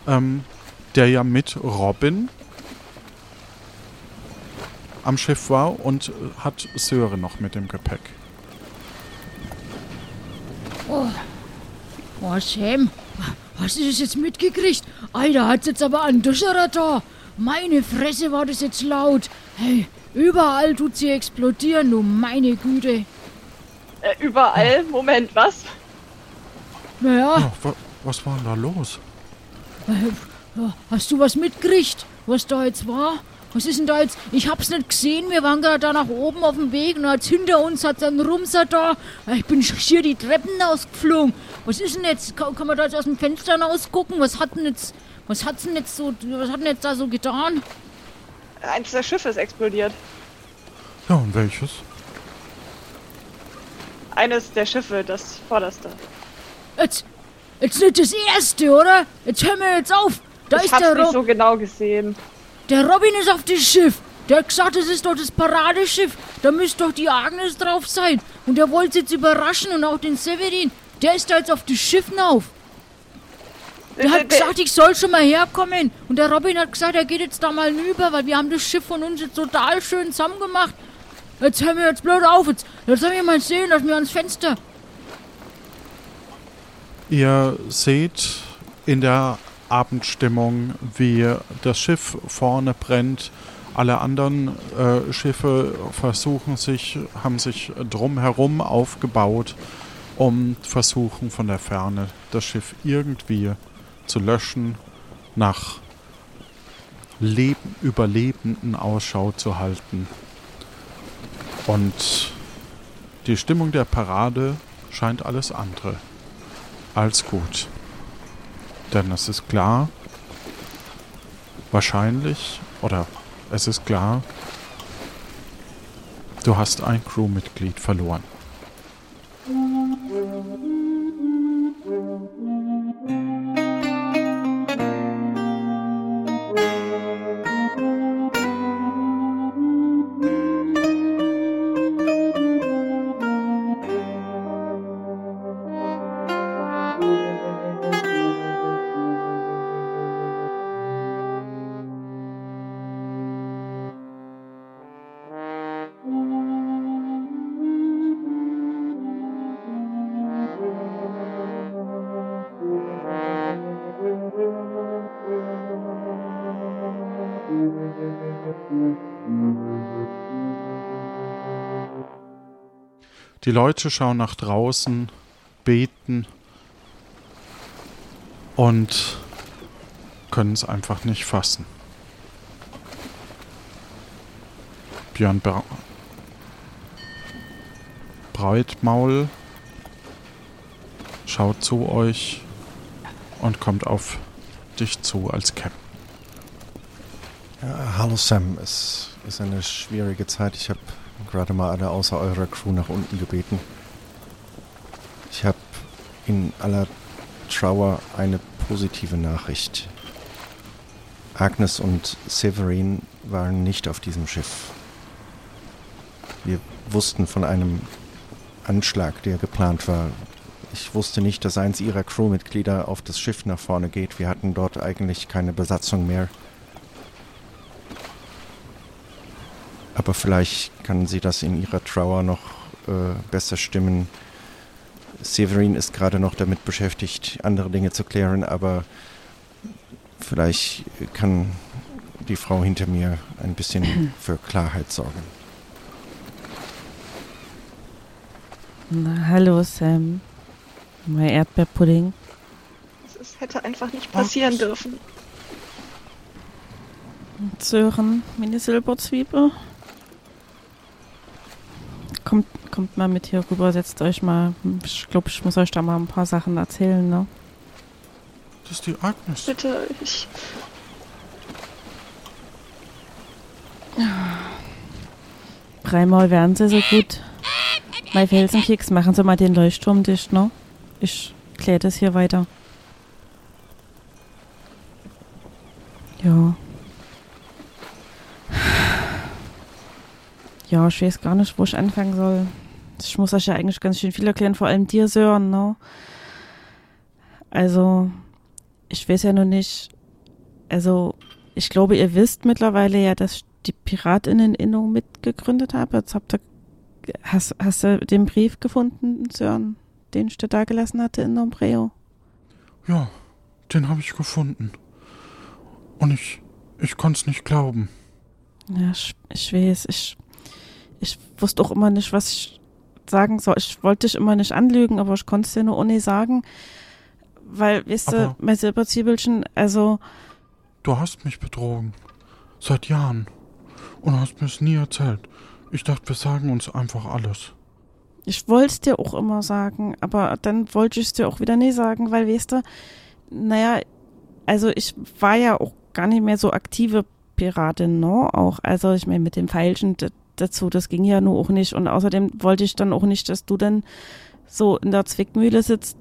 ähm, der ja mit Robin am Schiff war und hat Sören noch mit dem Gepäck. Oh, oh Sam, hast du das jetzt mitgekriegt? Alter, hat's jetzt aber einen Duscherer da. Meine Fresse war das jetzt laut. Hey, überall tut sie explodieren, du meine Güte. Äh, überall? Moment, was? Naja, Ja, wa was war denn da los? äh, hast du was mitgekriegt, was da jetzt war? Was ist denn da jetzt? Ich hab's nicht gesehen, wir waren gerade da nach oben auf dem Weg und als hinter uns hat ein Rumser da. Ich bin schier die Treppen ausgeflogen. Was ist denn jetzt? Kann, kann man da jetzt aus dem Fenster rausgucken? Was hat denn jetzt, was hat's denn jetzt so, was hat denn jetzt da so getan? Eins der Schiffe ist explodiert. Ja, und welches? Eines der Schiffe, das vorderste. Jetzt, jetzt nicht das erste, oder? Jetzt hör mir jetzt auf. Da ich ist hab's der, nicht Ro so genau gesehen. der Robin ist auf das Schiff. Der hat gesagt, das ist doch das Paradeschiff. Da müsste doch die Agnes drauf sein. Und der wollte jetzt überraschen und auch den Severin. Der ist da jetzt auf das Schiff hinauf. Der hat gesagt, ich soll schon mal herkommen. Und der Robin hat gesagt, er geht jetzt da mal rüber, weil wir haben das Schiff von uns jetzt total schön zusammen gemacht. Jetzt hör mir jetzt blöd auf. Jetzt, jetzt soll ich mal sehen, lass mir ans Fenster. Ihr seht in der Abendstimmung, wie das Schiff vorne brennt. Alle anderen äh, Schiffe versuchen sich, haben sich drumherum aufgebaut, um versuchen von der Ferne das Schiff irgendwie zu löschen, nach Leben, Überlebenden Ausschau zu halten. Und die Stimmung der Parade scheint alles andere als gut. Denn es ist klar, wahrscheinlich, oder es ist klar, du hast ein Crewmitglied verloren. Die Leute schauen nach draußen, beten und können es einfach nicht fassen. Björn Bra Breitmaul schaut zu euch und kommt auf dich zu als Captain. Ja, hallo Sam, es ist eine schwierige Zeit. Ich habe gerade mal alle außer eurer Crew nach unten gebeten. Ich habe in aller Trauer eine positive Nachricht. Agnes und Severin waren nicht auf diesem Schiff. Wir wussten von einem Anschlag, der geplant war. Ich wusste nicht, dass eins ihrer Crewmitglieder auf das Schiff nach vorne geht. Wir hatten dort eigentlich keine Besatzung mehr. Aber vielleicht kann sie das in ihrer Trauer noch äh, besser stimmen. Severin ist gerade noch damit beschäftigt, andere Dinge zu klären, aber vielleicht kann die Frau hinter mir ein bisschen [CLEARS THROAT] für Klarheit sorgen. Na, hallo Sam. Mein Erdbeerpudding. Es hätte einfach nicht passieren dürfen. Sören, meine Silberzwiebel. Kommt, kommt mal mit hier rüber, setzt euch mal. Ich glaube, ich muss euch da mal ein paar Sachen erzählen, ne? Das ist die Agnes. Bitte, ich. Dreimal werden sie so gut. Mein Felsenkeks, machen Sie mal den Leuchtturm dicht, ne? Ich kläre das hier weiter. Ja. Ja, ich weiß gar nicht, wo ich anfangen soll. Ich muss euch ja eigentlich ganz schön viel erklären, vor allem dir, Sören, ne? Also, ich weiß ja noch nicht, also, ich glaube, ihr wisst mittlerweile ja, dass ich die Piratinnen-Innung mitgegründet habe. Jetzt habt ihr, hast, hast du den Brief gefunden, Sören, den ich dir da gelassen hatte in Nombreo? Ja, den habe ich gefunden. Und ich, ich konnte es nicht glauben. Ja, ich, ich weiß, ich, ich wusste auch immer nicht, was ich sagen soll. Ich wollte dich immer nicht anlügen, aber ich konnte es dir nur ohne sagen. Weil, weißt Aber- du, mein Silberzwiebelchen, also, Du hast mich betrogen. Seit Jahren. Und hast mir es nie erzählt. Ich dachte, wir sagen uns einfach alles. ich wollte es dir auch immer sagen, aber dann wollte ich es dir auch wieder nie sagen, weil, weißt du, naja, also ich war ja auch gar nicht mehr so aktive Piratin, ne? Auch, also ich meine, mit dem Pfeilchen d- dazu, das ging ja nur auch nicht. Und außerdem wollte ich dann auch nicht, dass du dann so in der Zwickmühle sitzt,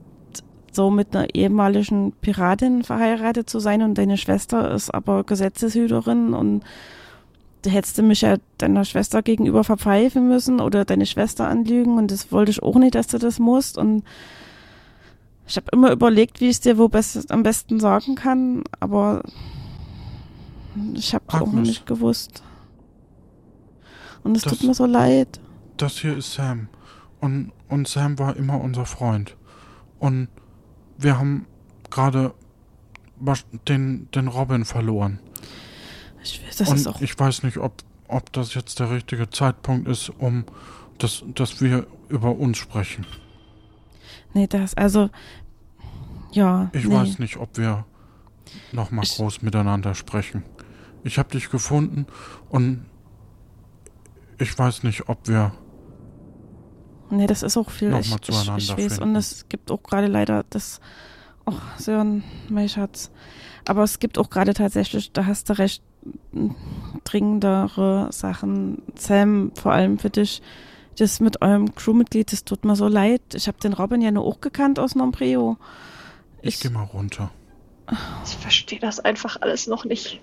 so mit einer ehemaligen Piratin verheiratet zu sein und deine Schwester ist aber Gesetzeshüterin und da hättest du mich ja deiner Schwester gegenüber verpfeifen müssen oder deine Schwester anlügen und das wollte ich auch nicht, dass du das musst und ich habe immer überlegt, wie ich es dir wo best, am besten sagen kann, aber ich habe es auch noch nicht gewusst. Und es Das- tut mir so leid. Das hier ist Sam. Und, und Sam war immer unser Freund. Und wir haben gerade den, den Robin verloren. Ich weiß, das und ist auch ich weiß nicht, ob, ob das jetzt der richtige Zeitpunkt ist, um dass, dass wir über uns sprechen. Nee, das, also, ja. Ich nee. weiß nicht, ob wir nochmal groß miteinander sprechen. Ich habe dich gefunden und ich weiß nicht, ob wir. Nee, das ist auch viel. Ich, ich, ich weiß, finden. und es gibt auch gerade leider das. Oh, Sören, mein Schatz. Aber es gibt auch gerade tatsächlich, da hast du recht, dringendere Sachen. Sam, vor allem für dich, das mit eurem Crewmitglied, das tut mir so leid. Ich habe den Robin ja nur auch gekannt aus Nombreo. Ich, Ich- geh mal runter. Ich verstehe das einfach alles noch nicht.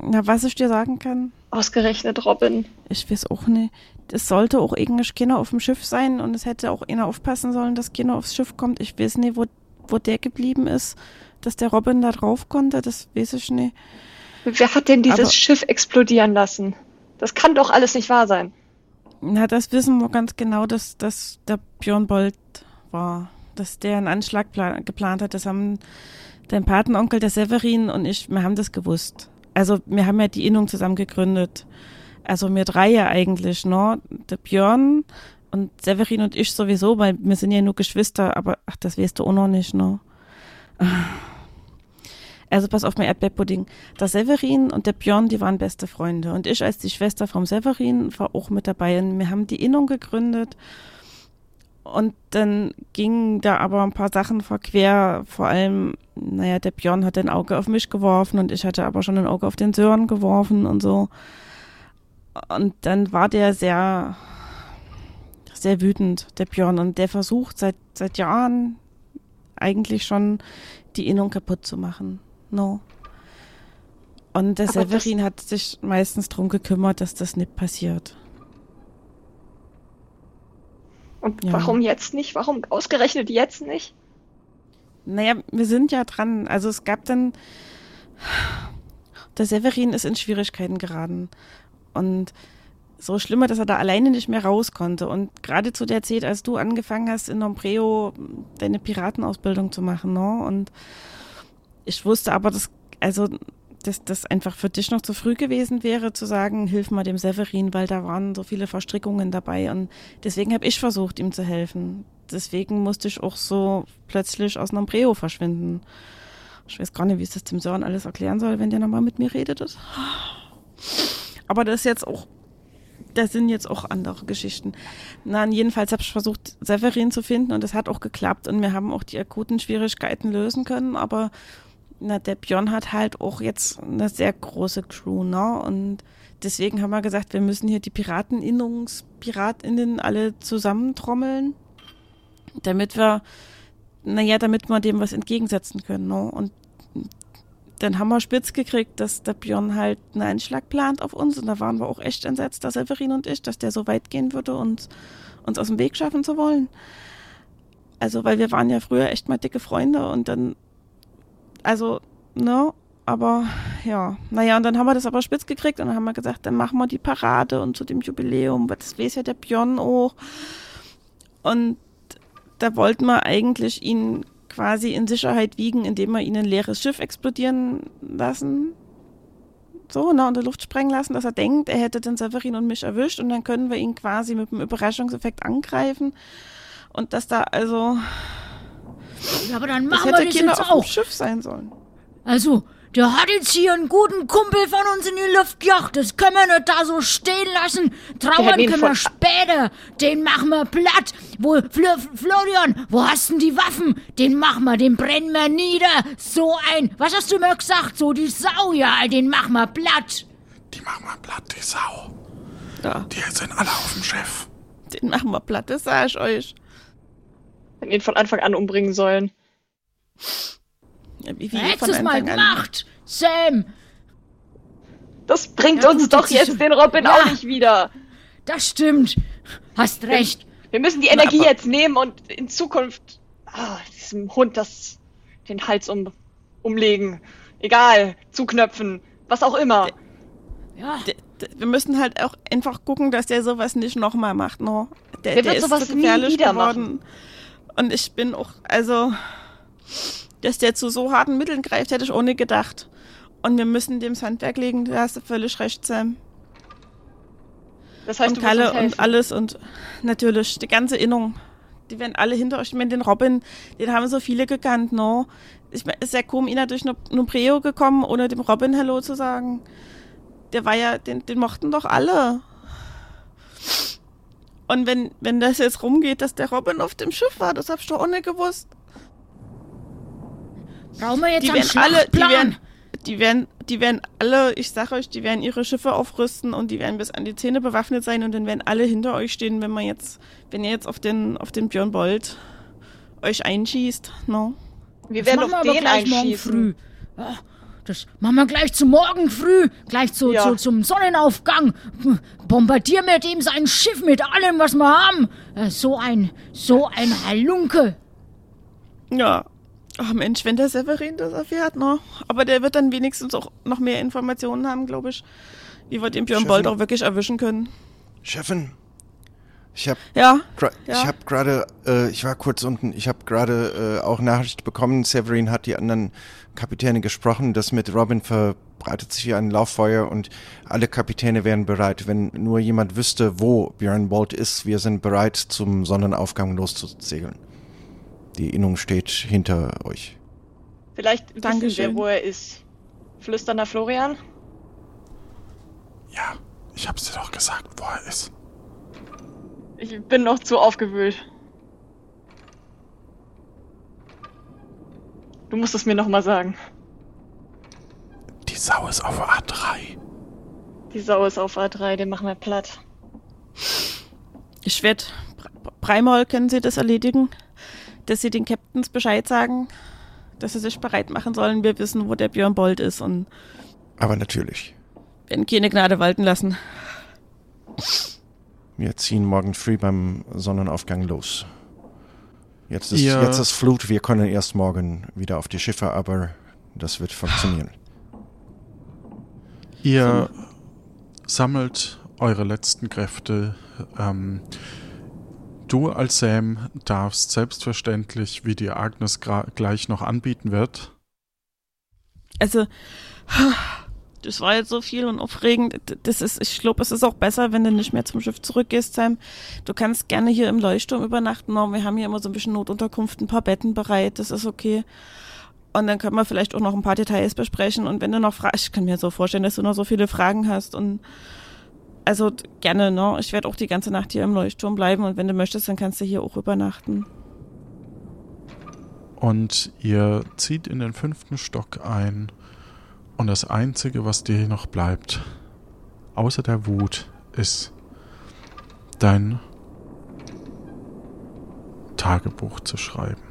Na, was ich dir sagen kann, Ausgerechnet Robin. Ich weiß auch nicht. Es sollte auch eigentlich keiner auf dem Schiff sein und es hätte auch einer aufpassen sollen, dass keiner aufs Schiff kommt. Ich weiß nicht, wo, wo der geblieben ist, dass der Robin da drauf konnte, das weiß ich nicht. Wer hat denn dieses Aber- Schiff explodieren lassen? Das kann doch alles nicht wahr sein. Na, das wissen wir ganz genau, dass das der Björn Bolt war. Dass der einen Anschlag pla geplant hat. Das haben dein Patenonkel, der Severin und ich, wir haben das gewusst. Also wir haben ja die Innung zusammen gegründet. Also wir drei ja eigentlich, ne? Der Björn und Severin und ich sowieso, weil wir sind ja nur Geschwister, aber ach, das weißt du auch noch nicht, ne? Also pass auf, mein Erdbeerpudding. Der Severin und der Björn, die waren beste Freunde. Und ich als die Schwester vom Severin war auch mit dabei. Und wir haben die Innung gegründet. Und dann gingen da aber ein paar Sachen verquer. Vor allem, naja, der Björn hat ein Auge auf mich geworfen und ich hatte aber schon ein Auge auf den Sören geworfen und so. Und dann war der sehr, sehr wütend, der Björn. Und der versucht seit, seit Jahren eigentlich schon die Innung kaputt zu machen. No. Und der Aber Severin hat sich meistens drum gekümmert, dass das nicht passiert. Und Ja. warum jetzt nicht? Warum ausgerechnet jetzt nicht? Naja, wir sind ja dran. Also es gab dann, der Severin ist in Schwierigkeiten geraten. Und so schlimmer, dass er da alleine nicht mehr raus konnte. Und gerade zu der Zeit, als du angefangen hast, in Nombreo deine Piratenausbildung zu machen, ne? Und ich wusste aber, dass, also, dass das einfach für dich noch zu früh gewesen wäre, zu sagen, hilf mal dem Severin, weil da waren so viele Verstrickungen dabei. Und deswegen habe ich versucht, ihm zu helfen. Deswegen musste ich auch so plötzlich aus Nombreo verschwinden. Ich weiß gar nicht, wie ich das dem Sören alles erklären soll, wenn der nochmal mit mir redet. Aber das ist jetzt auch, das sind jetzt auch andere Geschichten. Na, jedenfalls habe ich versucht, Severin zu finden und es hat auch geklappt und wir haben auch die akuten Schwierigkeiten lösen können, aber na, der Björn hat halt auch jetzt eine sehr große Crew, ne? Und deswegen haben wir gesagt, wir müssen hier die Pirateninnungspiratinnen alle zusammentrommeln, damit wir, naja, damit wir dem was entgegensetzen können, ne? Und dann haben wir spitz gekriegt, dass der Björn halt einen Einschlag plant auf uns. Und da waren wir auch echt entsetzt, dass Severin und ich, dass der so weit gehen würde, und uns aus dem Weg schaffen zu wollen. Also, weil wir waren ja früher echt mal dicke Freunde und dann, also, ne, aber ja, naja, und dann haben wir das aber spitz gekriegt und dann haben wir gesagt, dann machen wir die Parade und zu dem Jubiläum, weil das weiß ja der Björn auch. Und da wollten wir eigentlich ihn quasi in Sicherheit wiegen, indem wir ihn ein leeres Schiff explodieren lassen. So, ne, in der Luft sprengen lassen, dass er denkt, er hätte den Severin und mich erwischt und dann können wir ihn quasi mit einem Überraschungseffekt angreifen. Und dass da also. Ja, aber dann das machen hätte wir das Kinder jetzt auf dem auch. Schiff sein sollen. Also, der hat jetzt hier einen guten Kumpel von uns in die Luft gejagt. Das können wir nicht da so stehen lassen. Trauern können wir später. Den machen wir platt. Wo, Fl Florian, wo hast denn die Waffen? Den machen wir, den brennen wir nieder. So ein, was hast du mir gesagt? So die Sau, ja, den machen wir platt. Die machen wir platt, die Sau. Ja, Die sind alle auf dem Schiff. den machen wir platt, das sag ich euch. Hätten ihn von Anfang an umbringen sollen. Wie, wie Hättest es mal Anfang an. gemacht, Sam. Das bringt Ja, uns gut, doch jetzt den Robin Ja. auch nicht wieder. Das stimmt. Hast recht. Wir müssen die Energie aber- jetzt nehmen und in Zukunft ah, diesem Hund das den Hals um, umlegen. Egal, zuknöpfen, was auch immer. Ja, Wir müssen halt auch einfach gucken, dass der sowas nicht nochmal macht, no. Der, Der der wird ist sowas so nie gefährlich wieder geworden. Und ich bin auch, also, dass der zu so harten Mitteln greift, hätte ich ohne gedacht. Und wir müssen dem das Handwerk legen, da hast du völlig recht, Sam. Das heißt, und du Kalle und alles und natürlich die ganze Innung. Die werden alle hinter euch. Ich meine, den Robin, den haben so viele gekannt, no. Ich meine, ist ja kaum einer durch Nu- Nubreo gekommen, ohne dem Robin Hallo zu sagen. Der war ja, den, den mochten doch alle. Und wenn, wenn das jetzt rumgeht, dass der Robin auf dem Schiff war, das hab ich doch auch nicht gewusst. brauchen wir jetzt Die werden alle, die werden, die werden, die werden alle, ich sag euch, die werden ihre Schiffe aufrüsten und die werden bis an die Zähne bewaffnet sein und dann werden alle hinter euch stehen, wenn man jetzt, wenn ihr jetzt auf den, auf den Björn Bolt euch einschießt, no? Wir Das werden machen wir den gleich morgen einschießen. früh. Ja, das machen wir gleich zum Morgen früh, gleich zu, Ja. zu, zum Sonnenaufgang. Bombardieren wir dem sein Schiff mit allem, was wir haben. Äh, So ein, so ein Halunke. Ja. Ach Mensch, wenn der Severin das erfährt, no? Aber der wird dann wenigstens auch noch mehr Informationen haben, glaube ich, wie wir den Björn Chefin. Bolt auch wirklich erwischen können. Chefin, ich habe Ja, Ja. ich habe gerade, äh, ich war kurz unten, ich habe gerade äh, auch Nachricht bekommen, Severin hat die anderen Kapitäne gesprochen, das mit Robin verbreitet sich hier ein Lauffeuer und alle Kapitäne wären bereit, wenn nur jemand wüsste, wo Björn Bolt ist, wir sind bereit, zum Sonnenaufgang loszusegeln. Die Innung steht hinter euch. Vielleicht wissen wir, wo er ist. Flüsternder Florian? Ja, ich hab's dir doch gesagt, wo er ist. Ich bin noch zu aufgewühlt. Du musst es mir nochmal sagen. Die Sau ist auf A3. Die Sau ist auf A3, den machen wir platt. ich werde, Breimol, können Sie das erledigen? Dass Sie den Captains Bescheid sagen, dass sie sich bereit machen sollen. Wir wissen, wo der Björn Bolt ist und Aber natürlich, werden keine Gnade walten lassen. Wir ziehen morgen früh beim Sonnenaufgang los. Jetzt ist, Ihr- jetzt ist Flut, wir können erst morgen wieder auf die Schiffe, aber das wird funktionieren. Ihr sammelt eure letzten Kräfte. Ähm, du als Sam darfst selbstverständlich, wie dir Agnes gleich noch anbieten wird, Also, das war jetzt so viel und aufregend. Das ist, ich glaube, es ist auch besser, wenn du nicht mehr zum Schiff zurückgehst, Sam. Du kannst gerne hier im Leuchtturm übernachten. Wir haben hier immer so ein bisschen Notunterkunft, ein paar Betten bereit. Das ist okay. Und dann können wir vielleicht auch noch ein paar Details besprechen. Und wenn du noch Fragen, ich kann mir so vorstellen, dass du noch so viele Fragen hast. Und also gerne, ne? Ich werde auch die ganze Nacht hier im Leuchtturm bleiben. Und wenn du möchtest, dann kannst du hier auch übernachten. und ihr zieht in den fünften Stock ein. Und das Einzige, was dir noch bleibt, außer der Wut, ist dein Tagebuch zu schreiben.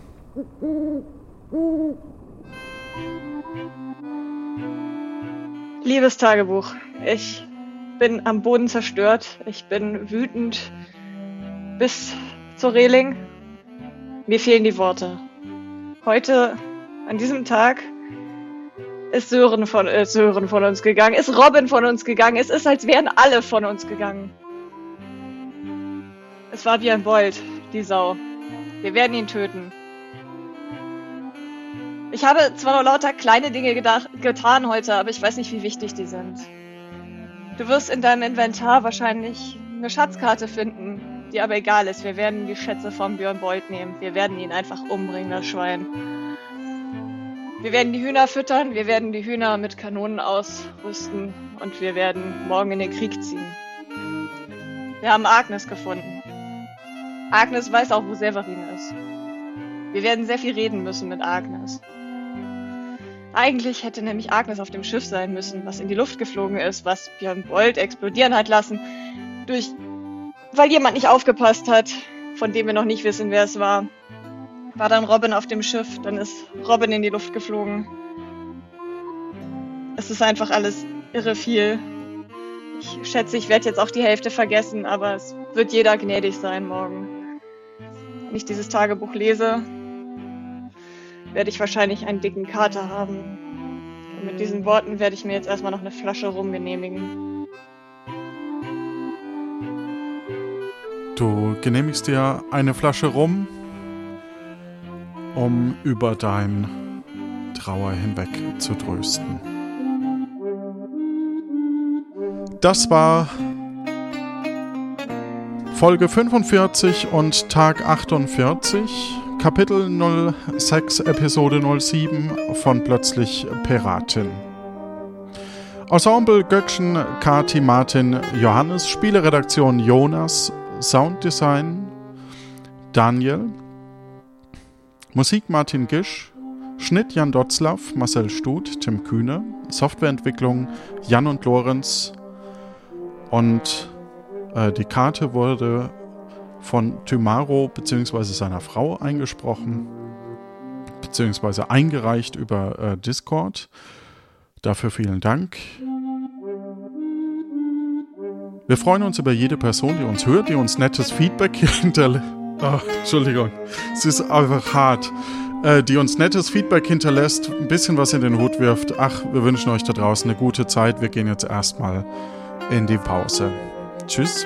Liebes Tagebuch, ich bin am Boden zerstört. Ich bin wütend bis zur Reling. Mir fehlen die Worte. Heute, an diesem Tag, ist Sören von, äh, Sören von uns gegangen, ist Robin von uns gegangen. Es ist, als wären alle von uns gegangen. Es war wie ein Bold, die Sau. Wir werden ihn töten. Ich habe zwar nur lauter kleine Dinge gedacht, getan heute, aber ich weiß nicht, wie wichtig die sind. Du wirst in deinem Inventar wahrscheinlich eine Schatzkarte finden, die aber egal ist. Wir werden die Schätze von Björn Bolt nehmen. Wir werden ihn einfach umbringen, das Schwein. Wir werden die Hühner füttern, wir werden die Hühner mit Kanonen ausrüsten und wir werden morgen in den Krieg ziehen. Wir haben Agnes gefunden. Agnes weiß auch, wo Severin ist. Wir werden sehr viel reden müssen mit Agnes. Eigentlich hätte nämlich Agnes auf dem Schiff sein müssen, was in die Luft geflogen ist, was Björn Bolt explodieren hat lassen, durch, weil jemand nicht aufgepasst hat, von dem wir noch nicht wissen, wer es war. War dann Robin auf dem Schiff, dann ist Robin in die Luft geflogen. Es ist einfach alles irre viel. Ich schätze, ich werde jetzt auch die Hälfte vergessen, aber es wird jeder gnädig sein morgen. Wenn ich dieses Tagebuch lese, werde ich wahrscheinlich einen dicken Kater haben. Und mit diesen Worten werde ich mir jetzt erstmal noch eine Flasche Rum genehmigen. Du genehmigst dir eine Flasche Rum, um über dein Trauer hinweg zu trösten. Das war Folge 45 und Tag 48. Kapitel 06, Episode 07 von Plötzlich Piratin. Ensemble Göckchen, Kati, Martin, Johannes, Spieleredaktion Jonas, Sounddesign Daniel, Musik Martin Gisch, Schnitt Jan Dotzlaff, Marcel Stut, Tim Kühne, Softwareentwicklung Jan und Lorenz und äh, die Karte wurde von Tymaro bzw. seiner Frau eingesprochen bzw. eingereicht über äh, Discord. Dafür vielen Dank. Wir freuen uns über jede Person, die uns hört, die uns nettes Feedback [LAUGHS] hinterlässt. Oh, Entschuldigung, es ist einfach hart. Äh, die uns nettes Feedback hinterlässt, ein bisschen was in den Hut wirft. Ach, wir wünschen euch da draußen eine gute Zeit. Wir gehen jetzt erstmal in die Pause. Tschüss.